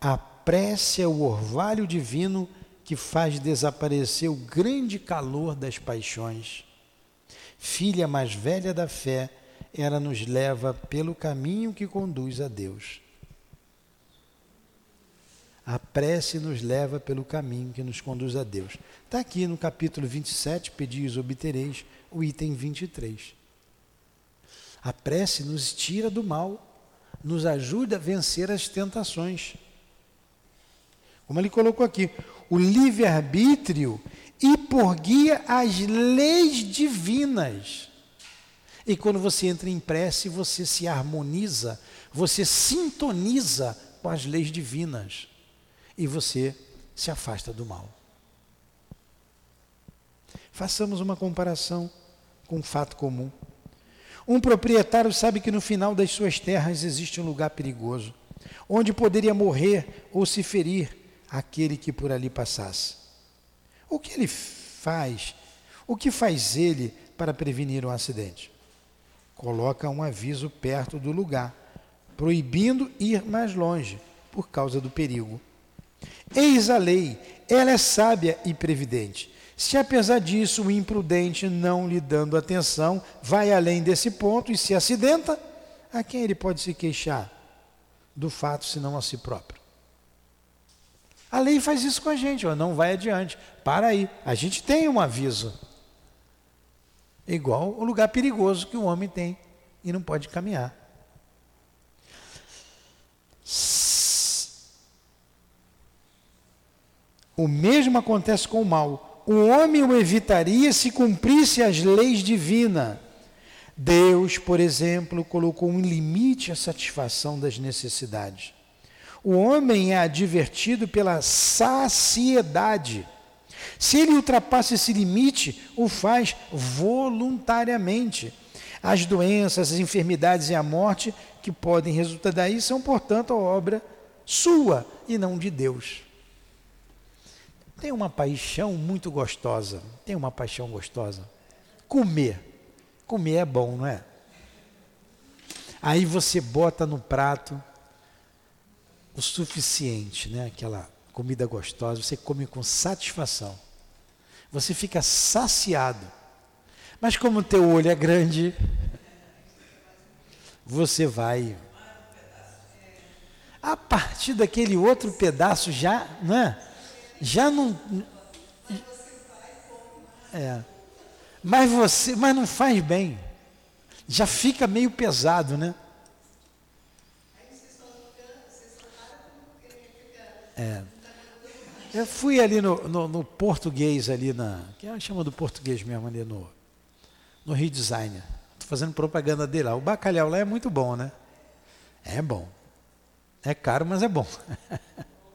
a prece é o orvalho divino que faz desaparecer o grande calor das paixões. Filha mais velha da fé, ela nos leva pelo caminho que conduz a Deus. A prece nos leva pelo caminho que nos conduz a Deus. Está aqui no capítulo 27, pedis obtereis, o item 23. A prece nos tira do mal, nos ajuda a vencer as tentações. Como ele colocou aqui, o livre-arbítrio e por guia as leis divinas. E quando você entra em prece, você se harmoniza, você sintoniza com as leis divinas e você se afasta do mal. Façamos uma comparação com um fato comum. Um proprietário sabe que no final das suas terras existe um lugar perigoso, onde poderia morrer ou se ferir aquele que por ali passasse. O que ele faz? O que faz ele para prevenir um acidente? Coloca um aviso perto do lugar, proibindo ir mais longe por causa do perigo. Eis a lei, ela é sábia e previdente. Se apesar disso o imprudente, não lhe dando atenção, vai além desse ponto e se acidenta, a quem ele pode se queixar do fato senão a si próprio? A lei faz isso com a gente, ó, não vai adiante. Para aí, a gente tem um aviso. Igual o lugar perigoso que o homem tem e não pode caminhar. O mesmo acontece com o mal. O homem o evitaria se cumprisse as leis divinas. Deus, por exemplo, colocou um limite à satisfação das necessidades. O homem é advertido pela saciedade. Se ele ultrapassa esse limite, o faz voluntariamente. As doenças, as enfermidades e a morte que podem resultar daí são, portanto, a obra sua e não de Deus. Tem uma paixão muito gostosa. Tem uma paixão gostosa. Comer. Comer é bom, não é? Aí você bota no prato o suficiente, né? Aquela comida gostosa, você come com satisfação. Você fica saciado. Mas como o teu olho é grande, você vai a partir daquele outro pedaço já, não é? Já não é. Mas você, mas não faz bem. Já fica meio pesado, né? É. Eu fui ali no, no, no português, ali na. Que é chama do português mesmo, ali no, no Rio Design. Estou fazendo propaganda dele lá. O bacalhau lá é muito bom, né? É bom. É caro, mas é bom.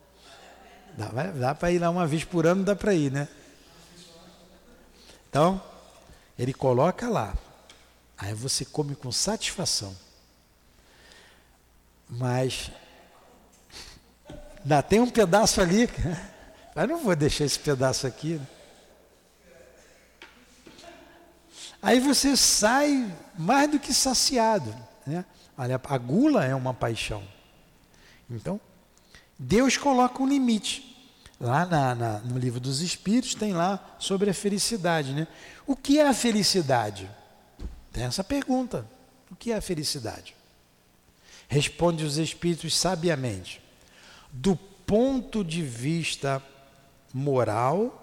(laughs) dá dá para ir lá uma vez por ano, dá para ir, né? Então, ele coloca lá. Aí você come com satisfação. Mas (laughs) Ainda tem um pedaço ali, (laughs) mas não vou deixar esse pedaço aqui. Aí você sai mais do que saciado. Né? Olha, a gula é uma paixão. Então, Deus coloca um limite. Lá na, na, no livro dos Espíritos tem lá sobre a felicidade. Né? O que é a felicidade? Tem essa pergunta. O que é a felicidade? Responde os Espíritos sabiamente do ponto de vista moral,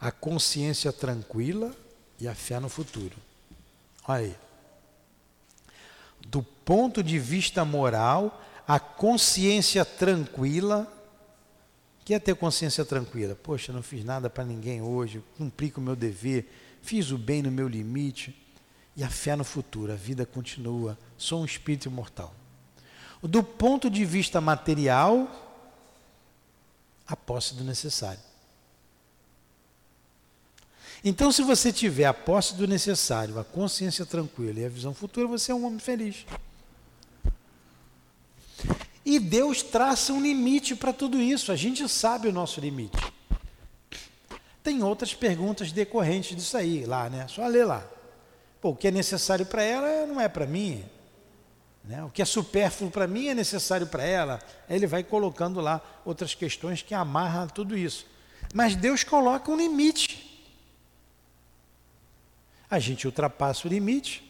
a consciência tranquila e a fé no futuro. Olha aí. Do ponto de vista moral, a consciência tranquila. O que é ter consciência tranquila? Poxa, não fiz nada para ninguém hoje, cumpri com o meu dever, fiz o bem no meu limite. E a fé no futuro, a vida continua. Sou um espírito imortal. Do ponto de vista material, a posse do necessário. Então, se você tiver a posse do necessário, a consciência tranquila e a visão futura, você é um homem feliz. E Deus traça um limite para tudo isso, a gente sabe o nosso limite. Tem outras perguntas decorrentes disso aí, lá, né? Só ler lá. Pô, o que é necessário para ela não é para mim. Né? O que é supérfluo para mim é necessário para ela. Ele vai colocando lá outras questões que amarram tudo isso. Mas Deus coloca um limite. A gente ultrapassa o limite,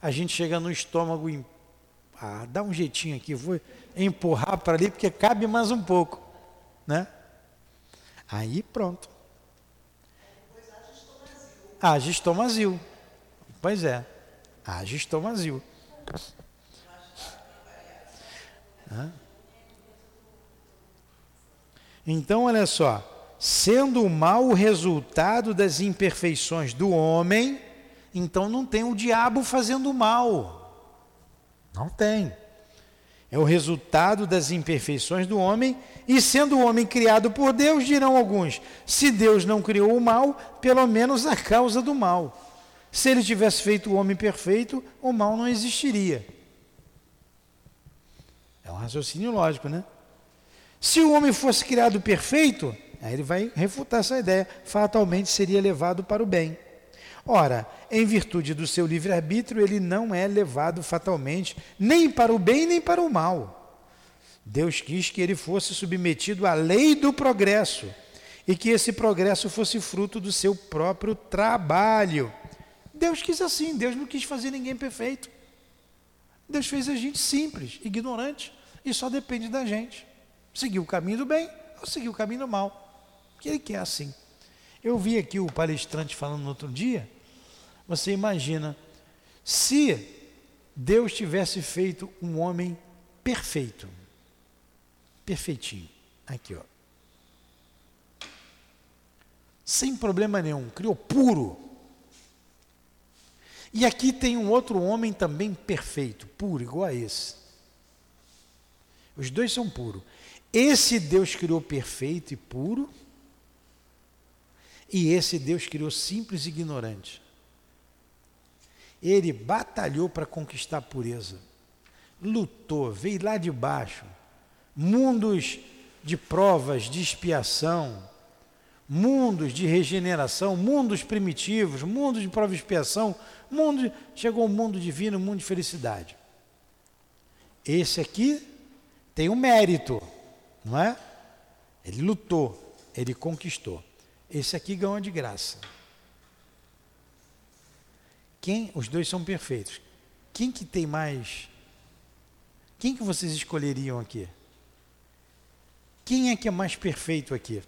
a gente chega no estômago e ah, dá um jeitinho aqui, vou empurrar para ali porque cabe mais um pouco, né? Aí pronto. Age estomazil. Pois é, age estomazil. Então, olha só, sendo o mal o resultado das imperfeições do homem, então não tem o diabo fazendo mal. Não tem. É o resultado das imperfeições do homem, e sendo o homem criado por Deus, dirão alguns: se Deus não criou o mal, pelo menos a causa do mal. Se ele tivesse feito o homem perfeito, o mal não existiria. É um raciocínio lógico, né? Se o homem fosse criado perfeito, aí ele vai refutar essa ideia, fatalmente seria levado para o bem. Ora, em virtude do seu livre-arbítrio, ele não é levado fatalmente nem para o bem nem para o mal. Deus quis que ele fosse submetido à lei do progresso e que esse progresso fosse fruto do seu próprio trabalho. Deus quis assim, Deus não quis fazer ninguém perfeito. Deus fez a gente simples, ignorante, e só depende da gente. Seguir o caminho do bem ou seguir o caminho do mal. Que ele quer assim. Eu vi aqui o palestrante falando no outro dia. Você imagina, se Deus tivesse feito um homem perfeito, perfeitinho, aqui ó, sem problema nenhum, criou puro. E aqui tem um outro homem também perfeito, puro, igual a esse. Os dois são puros. Esse Deus criou perfeito e puro, e esse Deus criou simples e ignorante. Ele batalhou para conquistar a pureza, lutou, veio lá de baixo, mundos de provas, de expiação, mundos de regeneração, mundos primitivos, mundos de prova e expiação, mundo, chegou o um mundo divino, um mundo de felicidade. Esse aqui tem um mérito, não é? Ele lutou, ele conquistou. Esse aqui ganhou de graça. Quem? Os dois são perfeitos. Quem que tem mais? Quem que vocês escolheriam aqui? Quem é que é mais perfeito aqui?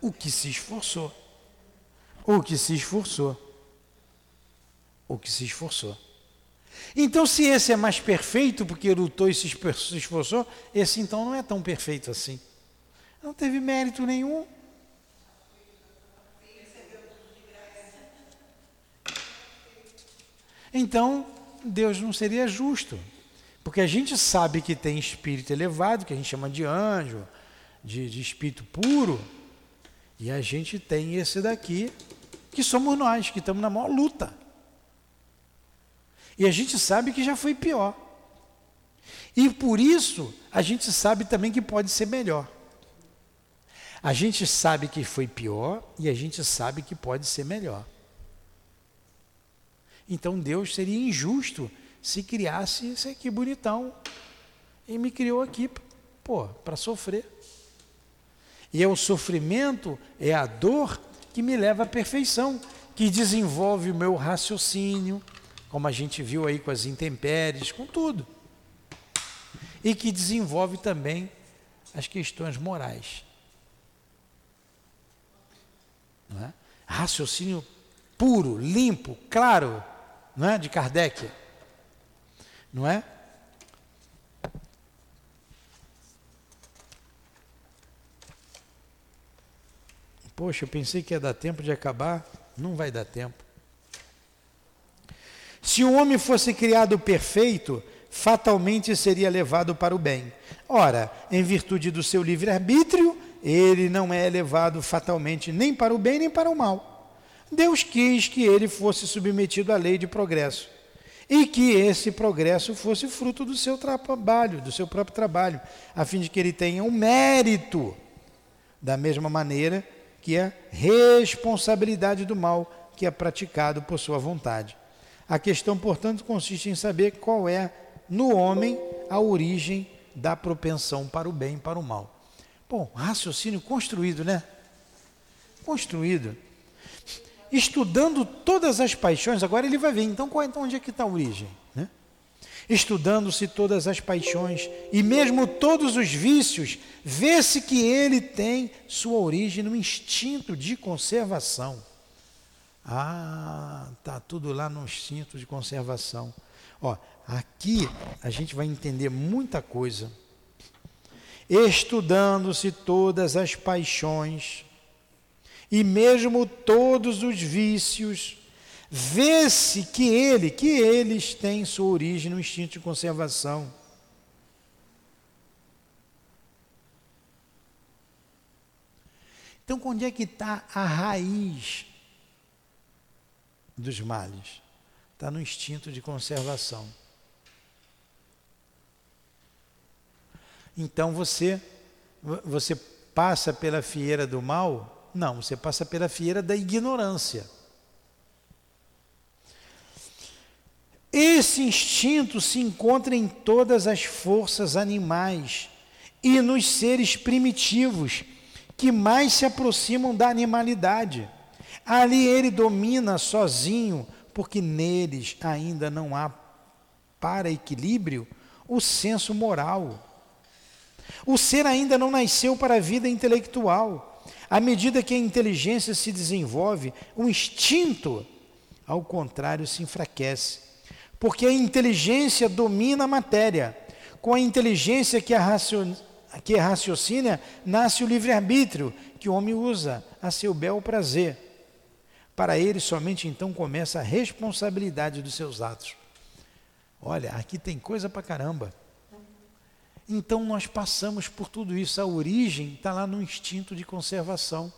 O que se esforçou. O que se esforçou. O que se esforçou. Então, se esse é mais perfeito porque lutou e se esforçou, esse então não é tão perfeito assim. Não teve mérito nenhum. Então, Deus não seria justo. Porque a gente sabe que tem espírito elevado, que a gente chama de anjo, de, de espírito puro, e a gente tem esse daqui, que somos nós, que estamos na maior luta. E a gente sabe que já foi pior. E por isso, a gente sabe também que pode ser melhor. A gente sabe que foi pior e a gente sabe que pode ser melhor. Então Deus seria injusto se criasse esse aqui bonitão e me criou aqui, pô, para sofrer. E é o sofrimento, é a dor que me leva à perfeição, que desenvolve o meu raciocínio, como a gente viu aí com as intempéries, com tudo. E que desenvolve também as questões morais. É? Raciocínio puro, limpo, claro, não é? de Kardec. Não é? Poxa, eu pensei que ia dar tempo de acabar, não vai dar tempo. Se o homem fosse criado perfeito, fatalmente seria levado para o bem. Ora, em virtude do seu livre-arbítrio, ele não é levado fatalmente nem para o bem nem para o mal. Deus quis que ele fosse submetido à lei de progresso e que esse progresso fosse fruto do seu trabalho, do seu próprio trabalho, a fim de que ele tenha um mérito, da mesma maneira que a responsabilidade do mal que é praticado por sua vontade. A questão, portanto, consiste em saber qual é, no homem, a origem da propensão para o bem e para o mal. Bom, raciocínio construído, né? Construído. Estudando todas as paixões, agora ele vai ver, então, qual, então onde é que está a origem? Estudando-se todas as paixões e mesmo todos os vícios, vê-se que ele tem sua origem no instinto de conservação. Ah, tá tudo lá no instinto de conservação. Ó, aqui a gente vai entender muita coisa. Estudando-se todas as paixões e mesmo todos os vícios, vê-se que ele, que eles têm sua origem no instinto de conservação. Então, onde é que está a raiz dos males. Está no instinto de conservação. Então você você passa pela fieira do mal? Não, você passa pela fieira da ignorância. Esse instinto se encontra em todas as forças animais e nos seres primitivos que mais se aproximam da animalidade. Ali ele domina sozinho, porque neles ainda não há para equilíbrio o senso moral. O ser ainda não nasceu para a vida intelectual. À medida que a inteligência se desenvolve, o instinto, ao contrário, se enfraquece. Porque a inteligência domina a matéria. Com a inteligência que, a que raciocina, nasce o livre-arbítrio, que o homem usa a seu bel prazer. para ele somente então começa a responsabilidade dos seus atos. Olha, aqui tem coisa para caramba. Então nós passamos por tudo isso. A origem está lá no instinto de conservação.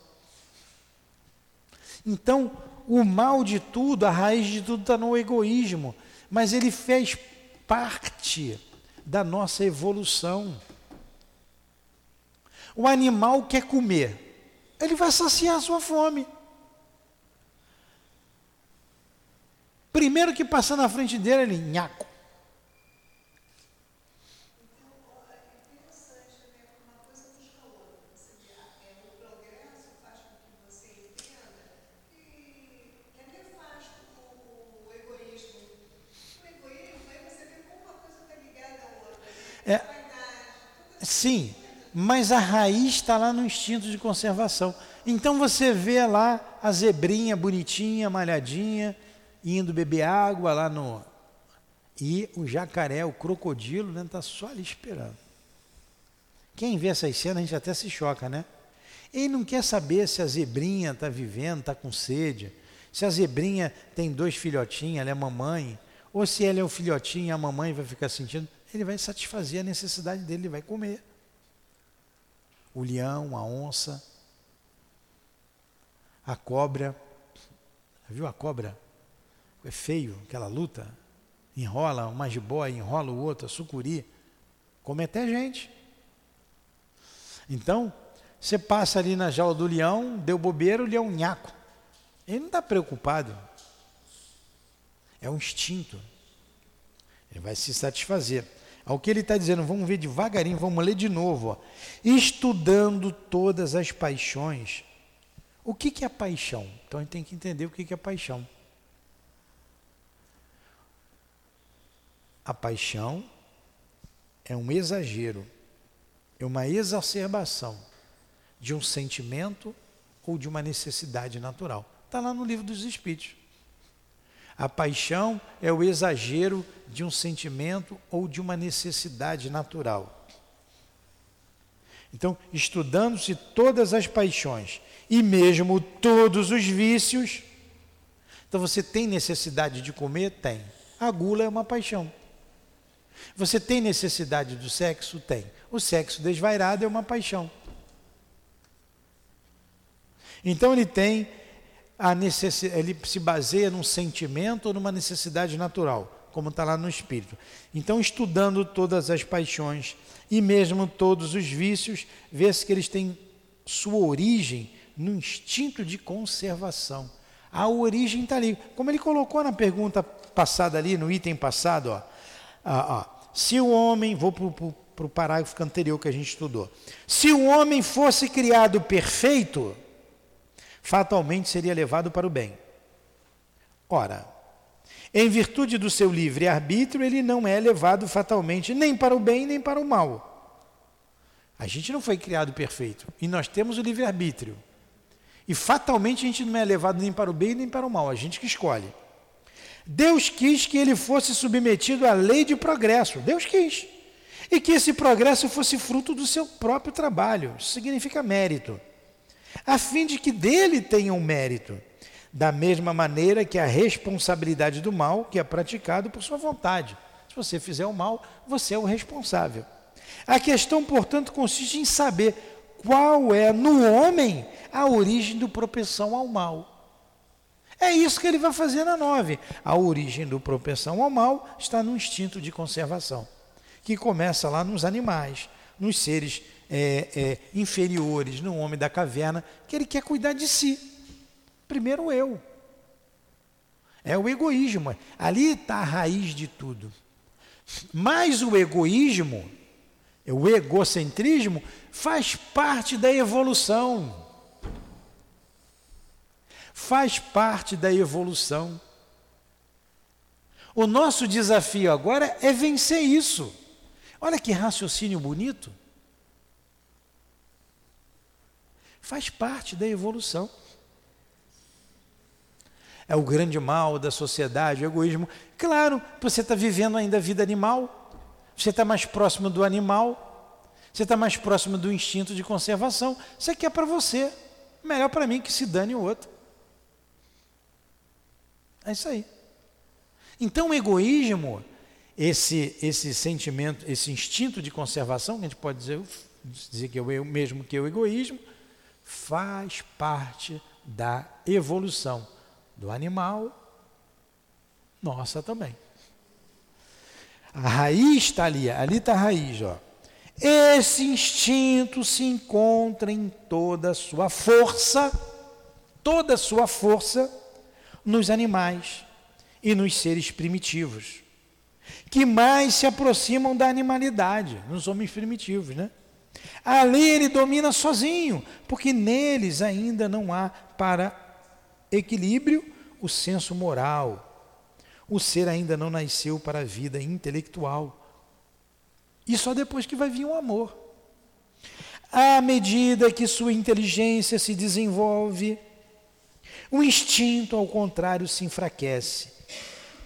Então, o mal de tudo, a raiz de tudo está no egoísmo. Mas ele fez parte da nossa evolução. O animal quer comer, ele vai saciar a sua fome. Primeiro que passar na frente dele, ele nhaco. Sim, mas a raiz está lá no instinto de conservação. Então você vê lá a zebrinha bonitinha, malhadinha, indo beber água lá no. E o jacaré, o crocodilo, está né, tá só ali esperando. Quem vê essas cenas, a gente até se choca, né? Ele não quer saber se a zebrinha está vivendo, está com sede, se a zebrinha tem dois filhotinhos, ela é mamãe, ou se ela é o filhotinho e a mamãe vai ficar sentindo ele vai satisfazer a necessidade dele, ele vai comer. O leão, a onça, a cobra. Viu a cobra? É feio aquela luta. Enrola uma jiboia, enrola o outro, a sucuri. Come até gente. Então, você passa ali na jaula do leão, deu bobeira, o leão nhaco. Ele não está preocupado. É um instinto. Ele vai se satisfazer. Ao que ele está dizendo, vamos ver devagarinho, vamos ler de novo. Ó. Estudando todas as paixões. O que, que é paixão? Então a gente tem que entender o que, que é paixão. A paixão é um exagero, é uma exacerbação de um sentimento ou de uma necessidade natural. Está lá no livro dos Espíritos. A paixão é o exagero de um sentimento ou de uma necessidade natural. Então, estudando-se todas as paixões e mesmo todos os vícios, então você tem necessidade de comer? Tem. A gula é uma paixão. Você tem necessidade do sexo? Tem. O sexo desvairado é uma paixão. Então ele tem a ele se baseia num sentimento ou numa necessidade natural, como está lá no Espírito. Então, estudando todas as paixões e mesmo todos os vícios, vê-se que eles têm sua origem no instinto de conservação. A origem está ali. Como ele colocou na pergunta passada ali, no item passado, ó, ó, ó se o homem, vou para o parágrafo anterior que a gente estudou, se o homem fosse criado perfeito, fatalmente seria levado para o bem. Ora, em virtude do seu livre-arbítrio, ele não é levado fatalmente nem para o bem nem para o mal. A gente não foi criado perfeito e nós temos o livre-arbítrio. E fatalmente a gente não é levado nem para o bem nem para o mal, a gente que escolhe. Deus quis que ele fosse submetido à lei de progresso. Deus quis. E que esse progresso fosse fruto do seu próprio trabalho. Isso significa mérito a fim de que dele tenham mérito, da mesma maneira que a responsabilidade do mal que é praticado por sua vontade. Se você fizer o mal, você é o responsável. A questão, portanto, consiste em saber qual é no homem a origem do propensão ao mal. É isso que ele vai fazer na 9. A origem do propensão ao mal está no instinto de conservação, que começa lá nos animais, nos seres é, é, inferiores no homem da caverna, que ele quer cuidar de si. Primeiro eu. É o egoísmo. Ali está a raiz de tudo. Mas o egoísmo, o egocentrismo, faz parte da evolução. Faz parte da evolução. O nosso desafio agora é vencer isso. Olha que raciocínio bonito. Faz parte da evolução. É o grande mal da sociedade, o egoísmo. Claro, você está vivendo ainda a vida animal, você está mais próximo do animal, você está mais próximo do instinto de conservação. Você quer para você, melhor para mim que se dane o outro. É isso aí. Então o egoísmo, esse, esse sentimento, esse instinto de conservação, que a gente pode dizer, dizer que é o mesmo que o egoísmo, faz parte da evolução do animal, nossa também. A raiz está ali, ali está a raiz, ó. Esse instinto se encontra em toda a sua força, toda a sua força nos animais e nos seres primitivos, que mais se aproximam da animalidade, nos homens primitivos, né? Ali ele domina sozinho, porque neles ainda não há para equilíbrio o senso moral. O ser ainda não nasceu para a vida intelectual. E só depois que vai vir o amor. À medida que sua inteligência se desenvolve, o instinto, ao contrário, se enfraquece,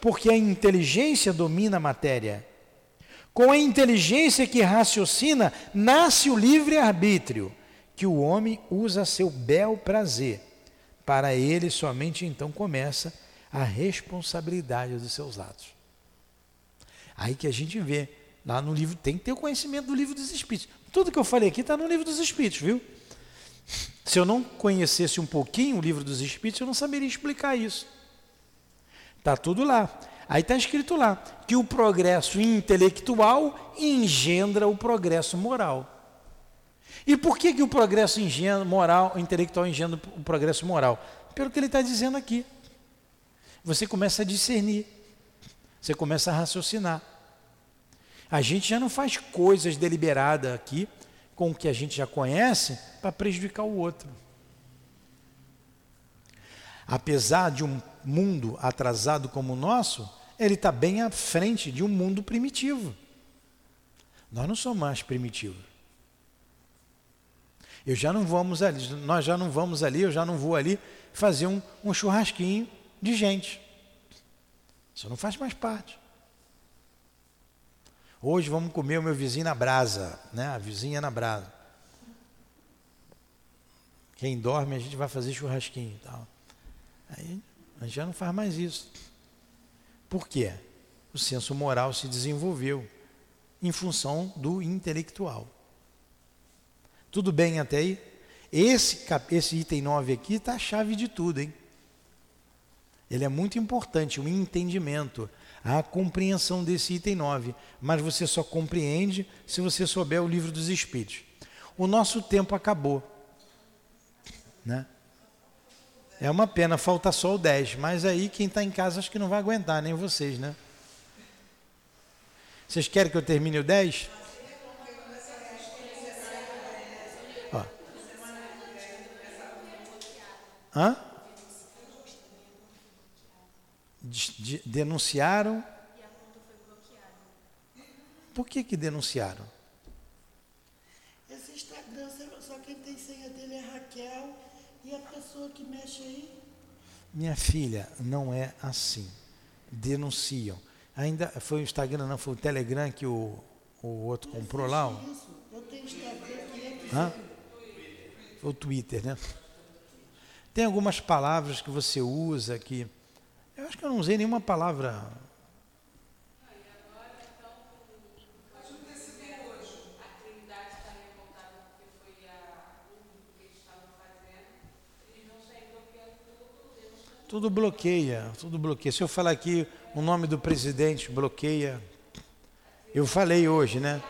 porque a inteligência domina a matéria. Com a inteligência que raciocina, nasce o livre-arbítrio, que o homem usa a seu bel prazer. Para ele, somente então começa a responsabilidade dos seus atos. Aí que a gente vê, lá no livro, tem que ter o conhecimento do livro dos Espíritos. Tudo que eu falei aqui está no livro dos Espíritos, viu? Se eu não conhecesse um pouquinho o livro dos Espíritos, eu não saberia explicar isso. Está tudo lá. Aí está escrito lá que o progresso intelectual engendra o progresso moral. E por que, que o progresso engendra, moral, intelectual engendra o progresso moral? Pelo que ele está dizendo aqui. Você começa a discernir, você começa a raciocinar. A gente já não faz coisas deliberadas aqui com o que a gente já conhece para prejudicar o outro. Apesar de um mundo atrasado como o nosso, ele está bem à frente de um mundo primitivo. Nós não somos mais primitivos. Eu já não vamos ali, nós já não vamos ali, eu já não vou ali fazer um, um churrasquinho de gente. Isso não faz mais parte. Hoje vamos comer o meu vizinho na brasa, né? A vizinha na brasa. Quem dorme a gente vai fazer churrasquinho e tal. Aí gente já não faz mais isso. Por quê? O senso moral se desenvolveu em função do intelectual. Tudo bem até aí? Esse, esse item 9 aqui está a chave de tudo, hein? Ele é muito importante, o entendimento a compreensão desse item 9, mas você só compreende se você souber o livro dos Espíritos. O nosso tempo acabou. Né? É uma pena, falta só o 10, mas aí quem está em casa acho que não vai aguentar, nem vocês, né? Vocês querem que eu termine o 10? Ó. Hã? de, denunciaram. Por que, que denunciaram?
Esse Instagram, só quem tem senha dele é Raquel e a aí.
Minha filha, não é assim. Denunciam. Ainda foi o Instagram, não, foi o Telegram que o, o outro comprou lá? Isso. Eu tenho Instagram que é? Foi o Twitter, né? Tem algumas palavras que você usa que eu acho que eu não usei nenhuma palavra. Tudo bloqueia, tudo bloqueia. Se eu falar aqui o nome do presidente, bloqueia. Eu falei hoje, né?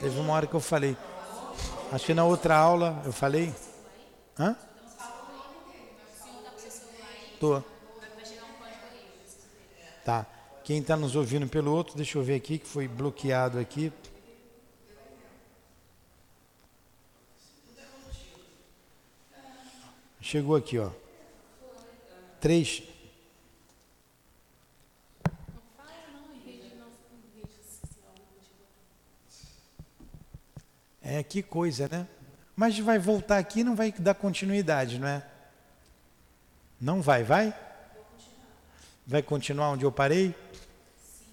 Teve uma hora que eu falei. Acho que na outra aula eu falei. Hã? Tô. Tá. Quem está nos ouvindo pelo outro, deixa eu ver aqui, que foi bloqueado aqui. Chegou aqui, ó. Três. É, que coisa, né? Mas vai voltar aqui e não vai dar continuidade, não é? Não vai, vai? Vai continuar onde eu parei? Sim,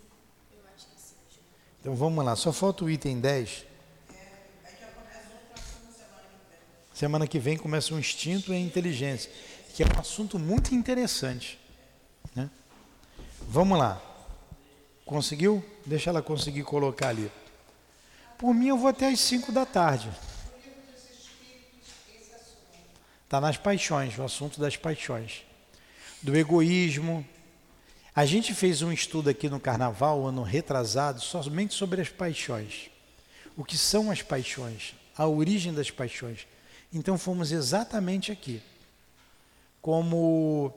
eu acho que sim. Então vamos lá, só falta o item 10. Semana que vem começa um instinto e a inteligência, que é um assunto muito interessante. Né? Vamos lá. Conseguiu? Deixa ela conseguir colocar ali. Por mim, eu vou até às 5 da tarde. Está nas paixões, o assunto das paixões. Do egoísmo. A gente fez um estudo aqui no carnaval, ano retrasado, somente sobre as paixões. O que são as paixões? A origem das paixões. Então fomos exatamente aqui. Como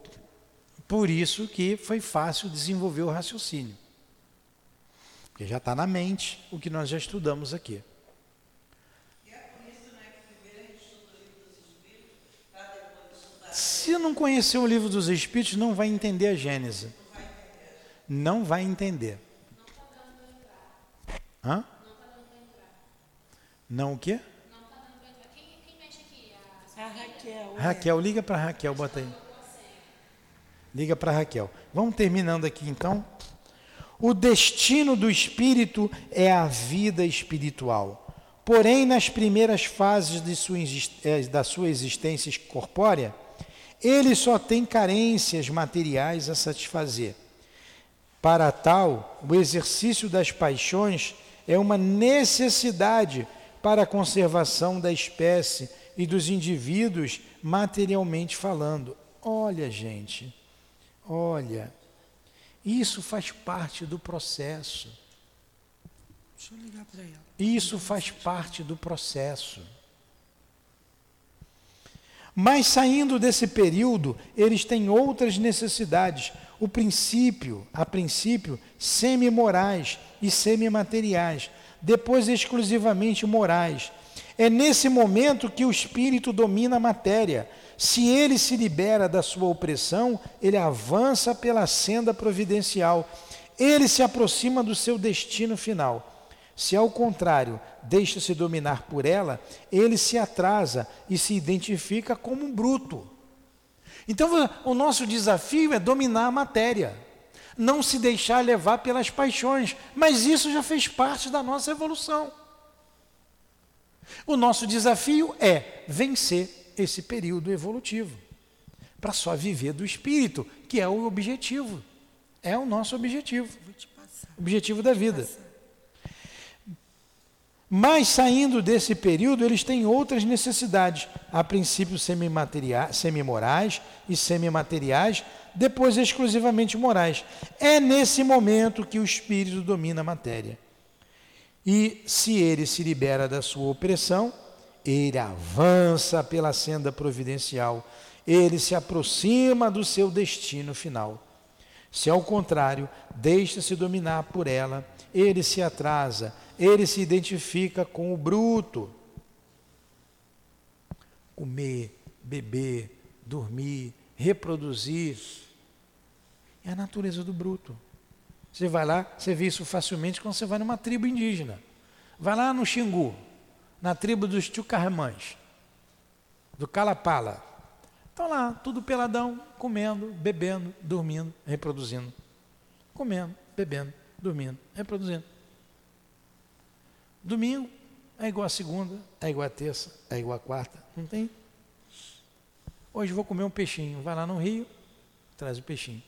por isso que foi fácil desenvolver o raciocínio. Porque já está na mente o que nós já estudamos aqui. Se não conhecer o livro dos Espíritos, não vai entender a Gênese. Não vai entender. Hã? Não o quê?
Raquel. é.
Raquel, liga para Raquel, bota aí. Liga para Raquel. Vamos terminando aqui então. O destino do espírito é a vida espiritual. Porém, nas primeiras fases sua, eh, da sua existência corpórea, ele só tem carências materiais a satisfazer. Para tal, o exercício das paixões é uma necessidade para a conservação da espécie e dos indivíduos materialmente falando. Olha, gente, olha, isso faz parte do processo.
Deixa eu ligar para ela.
Isso faz parte do processo. Mas saindo desse período, eles têm outras necessidades. O princípio, a princípio, semi-morais e semi-materiais, depois exclusivamente morais. É nesse momento que o espírito domina a matéria. Se ele se libera da sua opressão, ele avança pela senda providencial. Ele se aproxima do seu destino final. Se ao contrário, deixa-se dominar por ela, ele se atrasa e se identifica como um bruto. Então, o nosso desafio é dominar a matéria, não se deixar levar pelas paixões, mas isso já fez parte da nossa evolução. O nosso desafio é vencer esse período evolutivo, para só viver do espírito, que é o objetivo, é o nosso objetivo, objetivo da vida. Mas saindo desse período, eles têm outras necessidades, a princípio semi-morais e semi-materiais, depois exclusivamente morais. É nesse momento que o espírito domina a matéria. E se ele se libera da sua opressão, ele avança pela senda providencial, ele se aproxima do seu destino final. Se ao contrário, deixa-se dominar por ela, ele se atrasa, ele se identifica com o bruto. Comer, beber, dormir, reproduzir. É a natureza do bruto. Você vai lá, você vê isso facilmente quando você vai numa tribo indígena. Vai lá no Xingu, na tribo dos Tchucarmães, do Calapala. Estão lá, tudo peladão, comendo, bebendo, dormindo, reproduzindo. Comendo, bebendo, dormindo, reproduzindo. Domingo é igual a segunda, é igual a terça, é igual a quarta, não tem? Hoje vou comer um peixinho, vai lá no rio, traz o peixinho.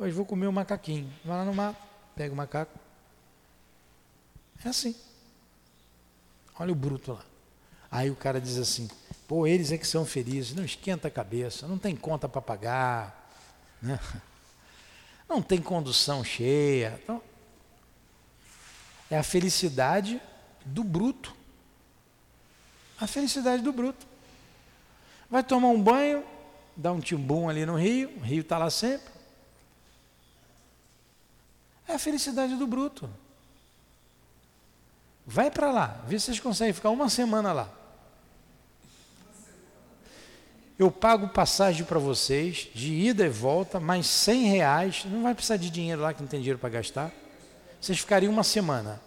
Hoje vou comer um macaquinho, vai lá no mato, pega o macaco. É assim. Olha o bruto lá. Aí o cara diz assim: pô, eles é que são felizes, não esquenta a cabeça, não tem conta para pagar, né? (laughs) não tem condução cheia. Então, é a felicidade do bruto. A felicidade do bruto. Vai tomar um banho, dá um timbum ali no rio, o rio está lá sempre. É a felicidade do bruto. Vai para lá, vê se vocês conseguem ficar uma semana lá. Eu pago passagem para vocês, de ida e volta, mais 100 reais. Não vai precisar de dinheiro lá que não tem dinheiro para gastar vocês ficariam uma semana.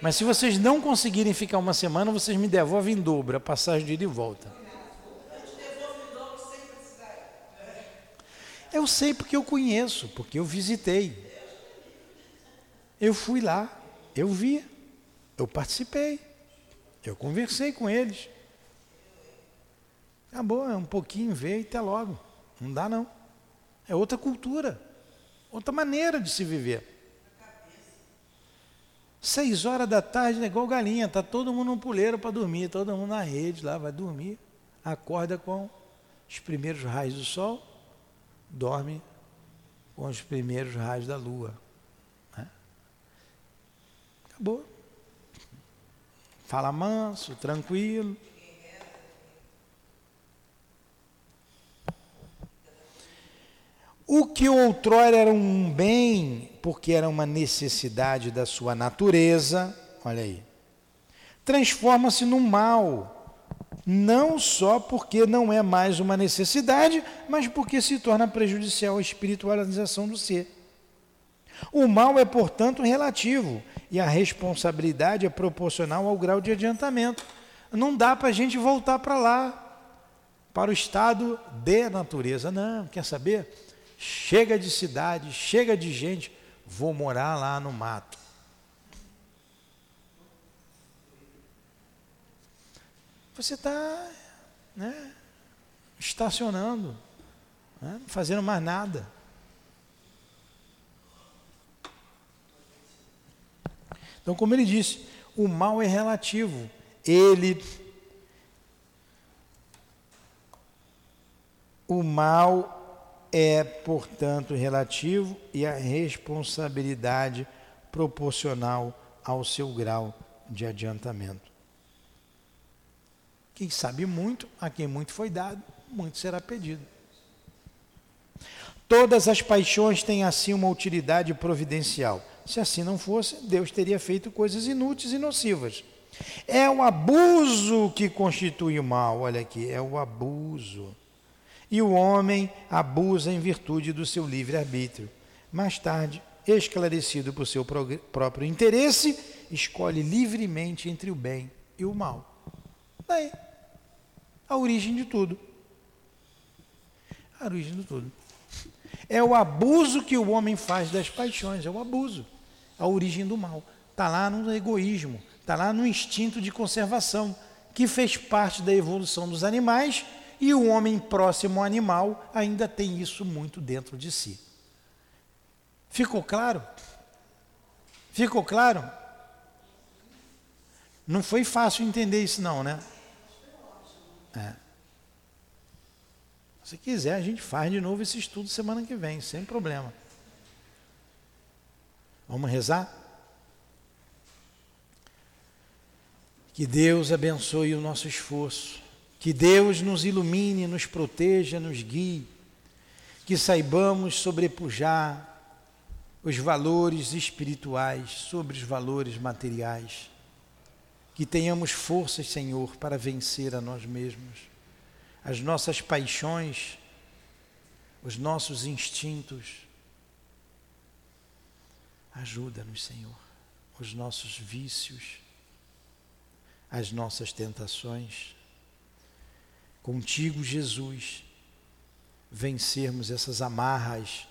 Mas se vocês não conseguirem ficar uma semana, vocês me devolvem em dobro a passagem de ida e volta. Eu sei porque eu conheço, porque eu visitei. Eu fui lá, eu vi, eu participei, eu conversei com eles. Acabou, é um pouquinho, vê e até logo. Não dá não. É outra cultura, outra maneira de se viver. Seis horas da tarde é igual galinha, tá todo mundo no puleiro para dormir, todo mundo na rede lá, vai dormir, acorda com os primeiros raios do sol, dorme com os primeiros raios da lua. Acabou. Fala manso, tranquilo. O que outrora era um bem, porque era uma necessidade da sua natureza, olha aí, transforma-se num mal, não só porque não é mais uma necessidade, mas porque se torna prejudicial à espiritualização do ser. O mal é, portanto, relativo e a responsabilidade é proporcional ao grau de adiantamento. Não dá para a gente voltar para lá, para o estado de natureza. Não, quer saber? Chega de cidade, chega de gente, vou morar lá no mato. Você está né, estacionando, né, não fazendo mais nada. Então, como ele disse, o mal é relativo. Ele. O mal é, portanto, relativo e a responsabilidade proporcional ao seu grau de adiantamento. Quem sabe muito, a quem muito foi dado, muito será pedido. Todas as paixões têm assim uma utilidade providencial. Se assim não fosse, Deus teria feito coisas inúteis e nocivas. É o abuso que constitui o mal, olha aqui, é o abuso e o homem abusa em virtude do seu livre-arbítrio. Mais tarde, esclarecido por seu próprio interesse, escolhe livremente entre o bem e o mal. Daí, a origem de tudo. A origem de tudo. É o abuso que o homem faz das paixões, é o abuso, a origem do mal. Está lá no egoísmo, está lá no instinto de conservação, que fez parte da evolução dos animais e o homem próximo ao animal ainda tem isso muito dentro de si. Ficou claro? Ficou claro? Não foi fácil entender isso não, né? É. Se quiser, a gente faz de novo esse estudo semana que vem, sem problema. Vamos rezar? Que Deus abençoe o nosso esforço que Deus nos ilumine, nos proteja, nos guie, que saibamos sobrepujar os valores espirituais sobre os valores materiais, que tenhamos forças, Senhor, para vencer a nós mesmos, as nossas paixões, os nossos instintos. Ajuda-nos, Senhor, os nossos vícios, as nossas tentações contigo, Jesus, vencermos essas amarras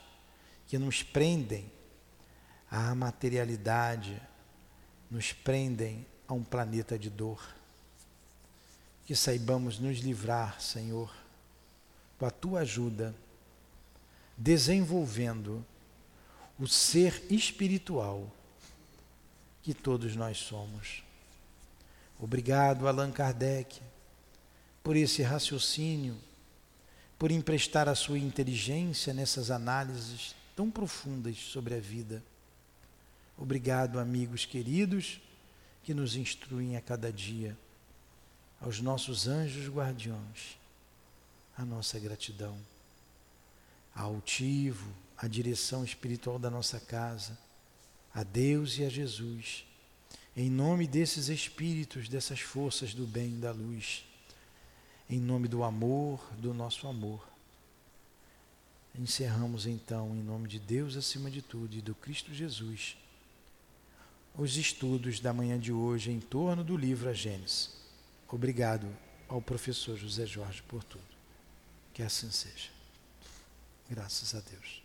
que nos prendem à materialidade, nos prendem a um planeta de dor. Que saibamos nos livrar, Senhor, com a tua ajuda, desenvolvendo o ser espiritual que todos nós somos. Obrigado, Allan Kardec por esse raciocínio, por emprestar a sua inteligência nessas análises tão profundas sobre a vida. Obrigado, amigos queridos, que nos instruem a cada dia, aos nossos anjos guardiões, a nossa gratidão, altivo, a direção espiritual da nossa casa, a Deus e a Jesus, em nome desses espíritos, dessas forças do bem e da luz em nome do amor, do nosso amor. Encerramos então, em nome de Deus acima de tudo e do Cristo Jesus, os estudos da manhã de hoje em torno do livro A Gênesis. Obrigado ao professor José Jorge por tudo. Que assim seja. Graças a Deus.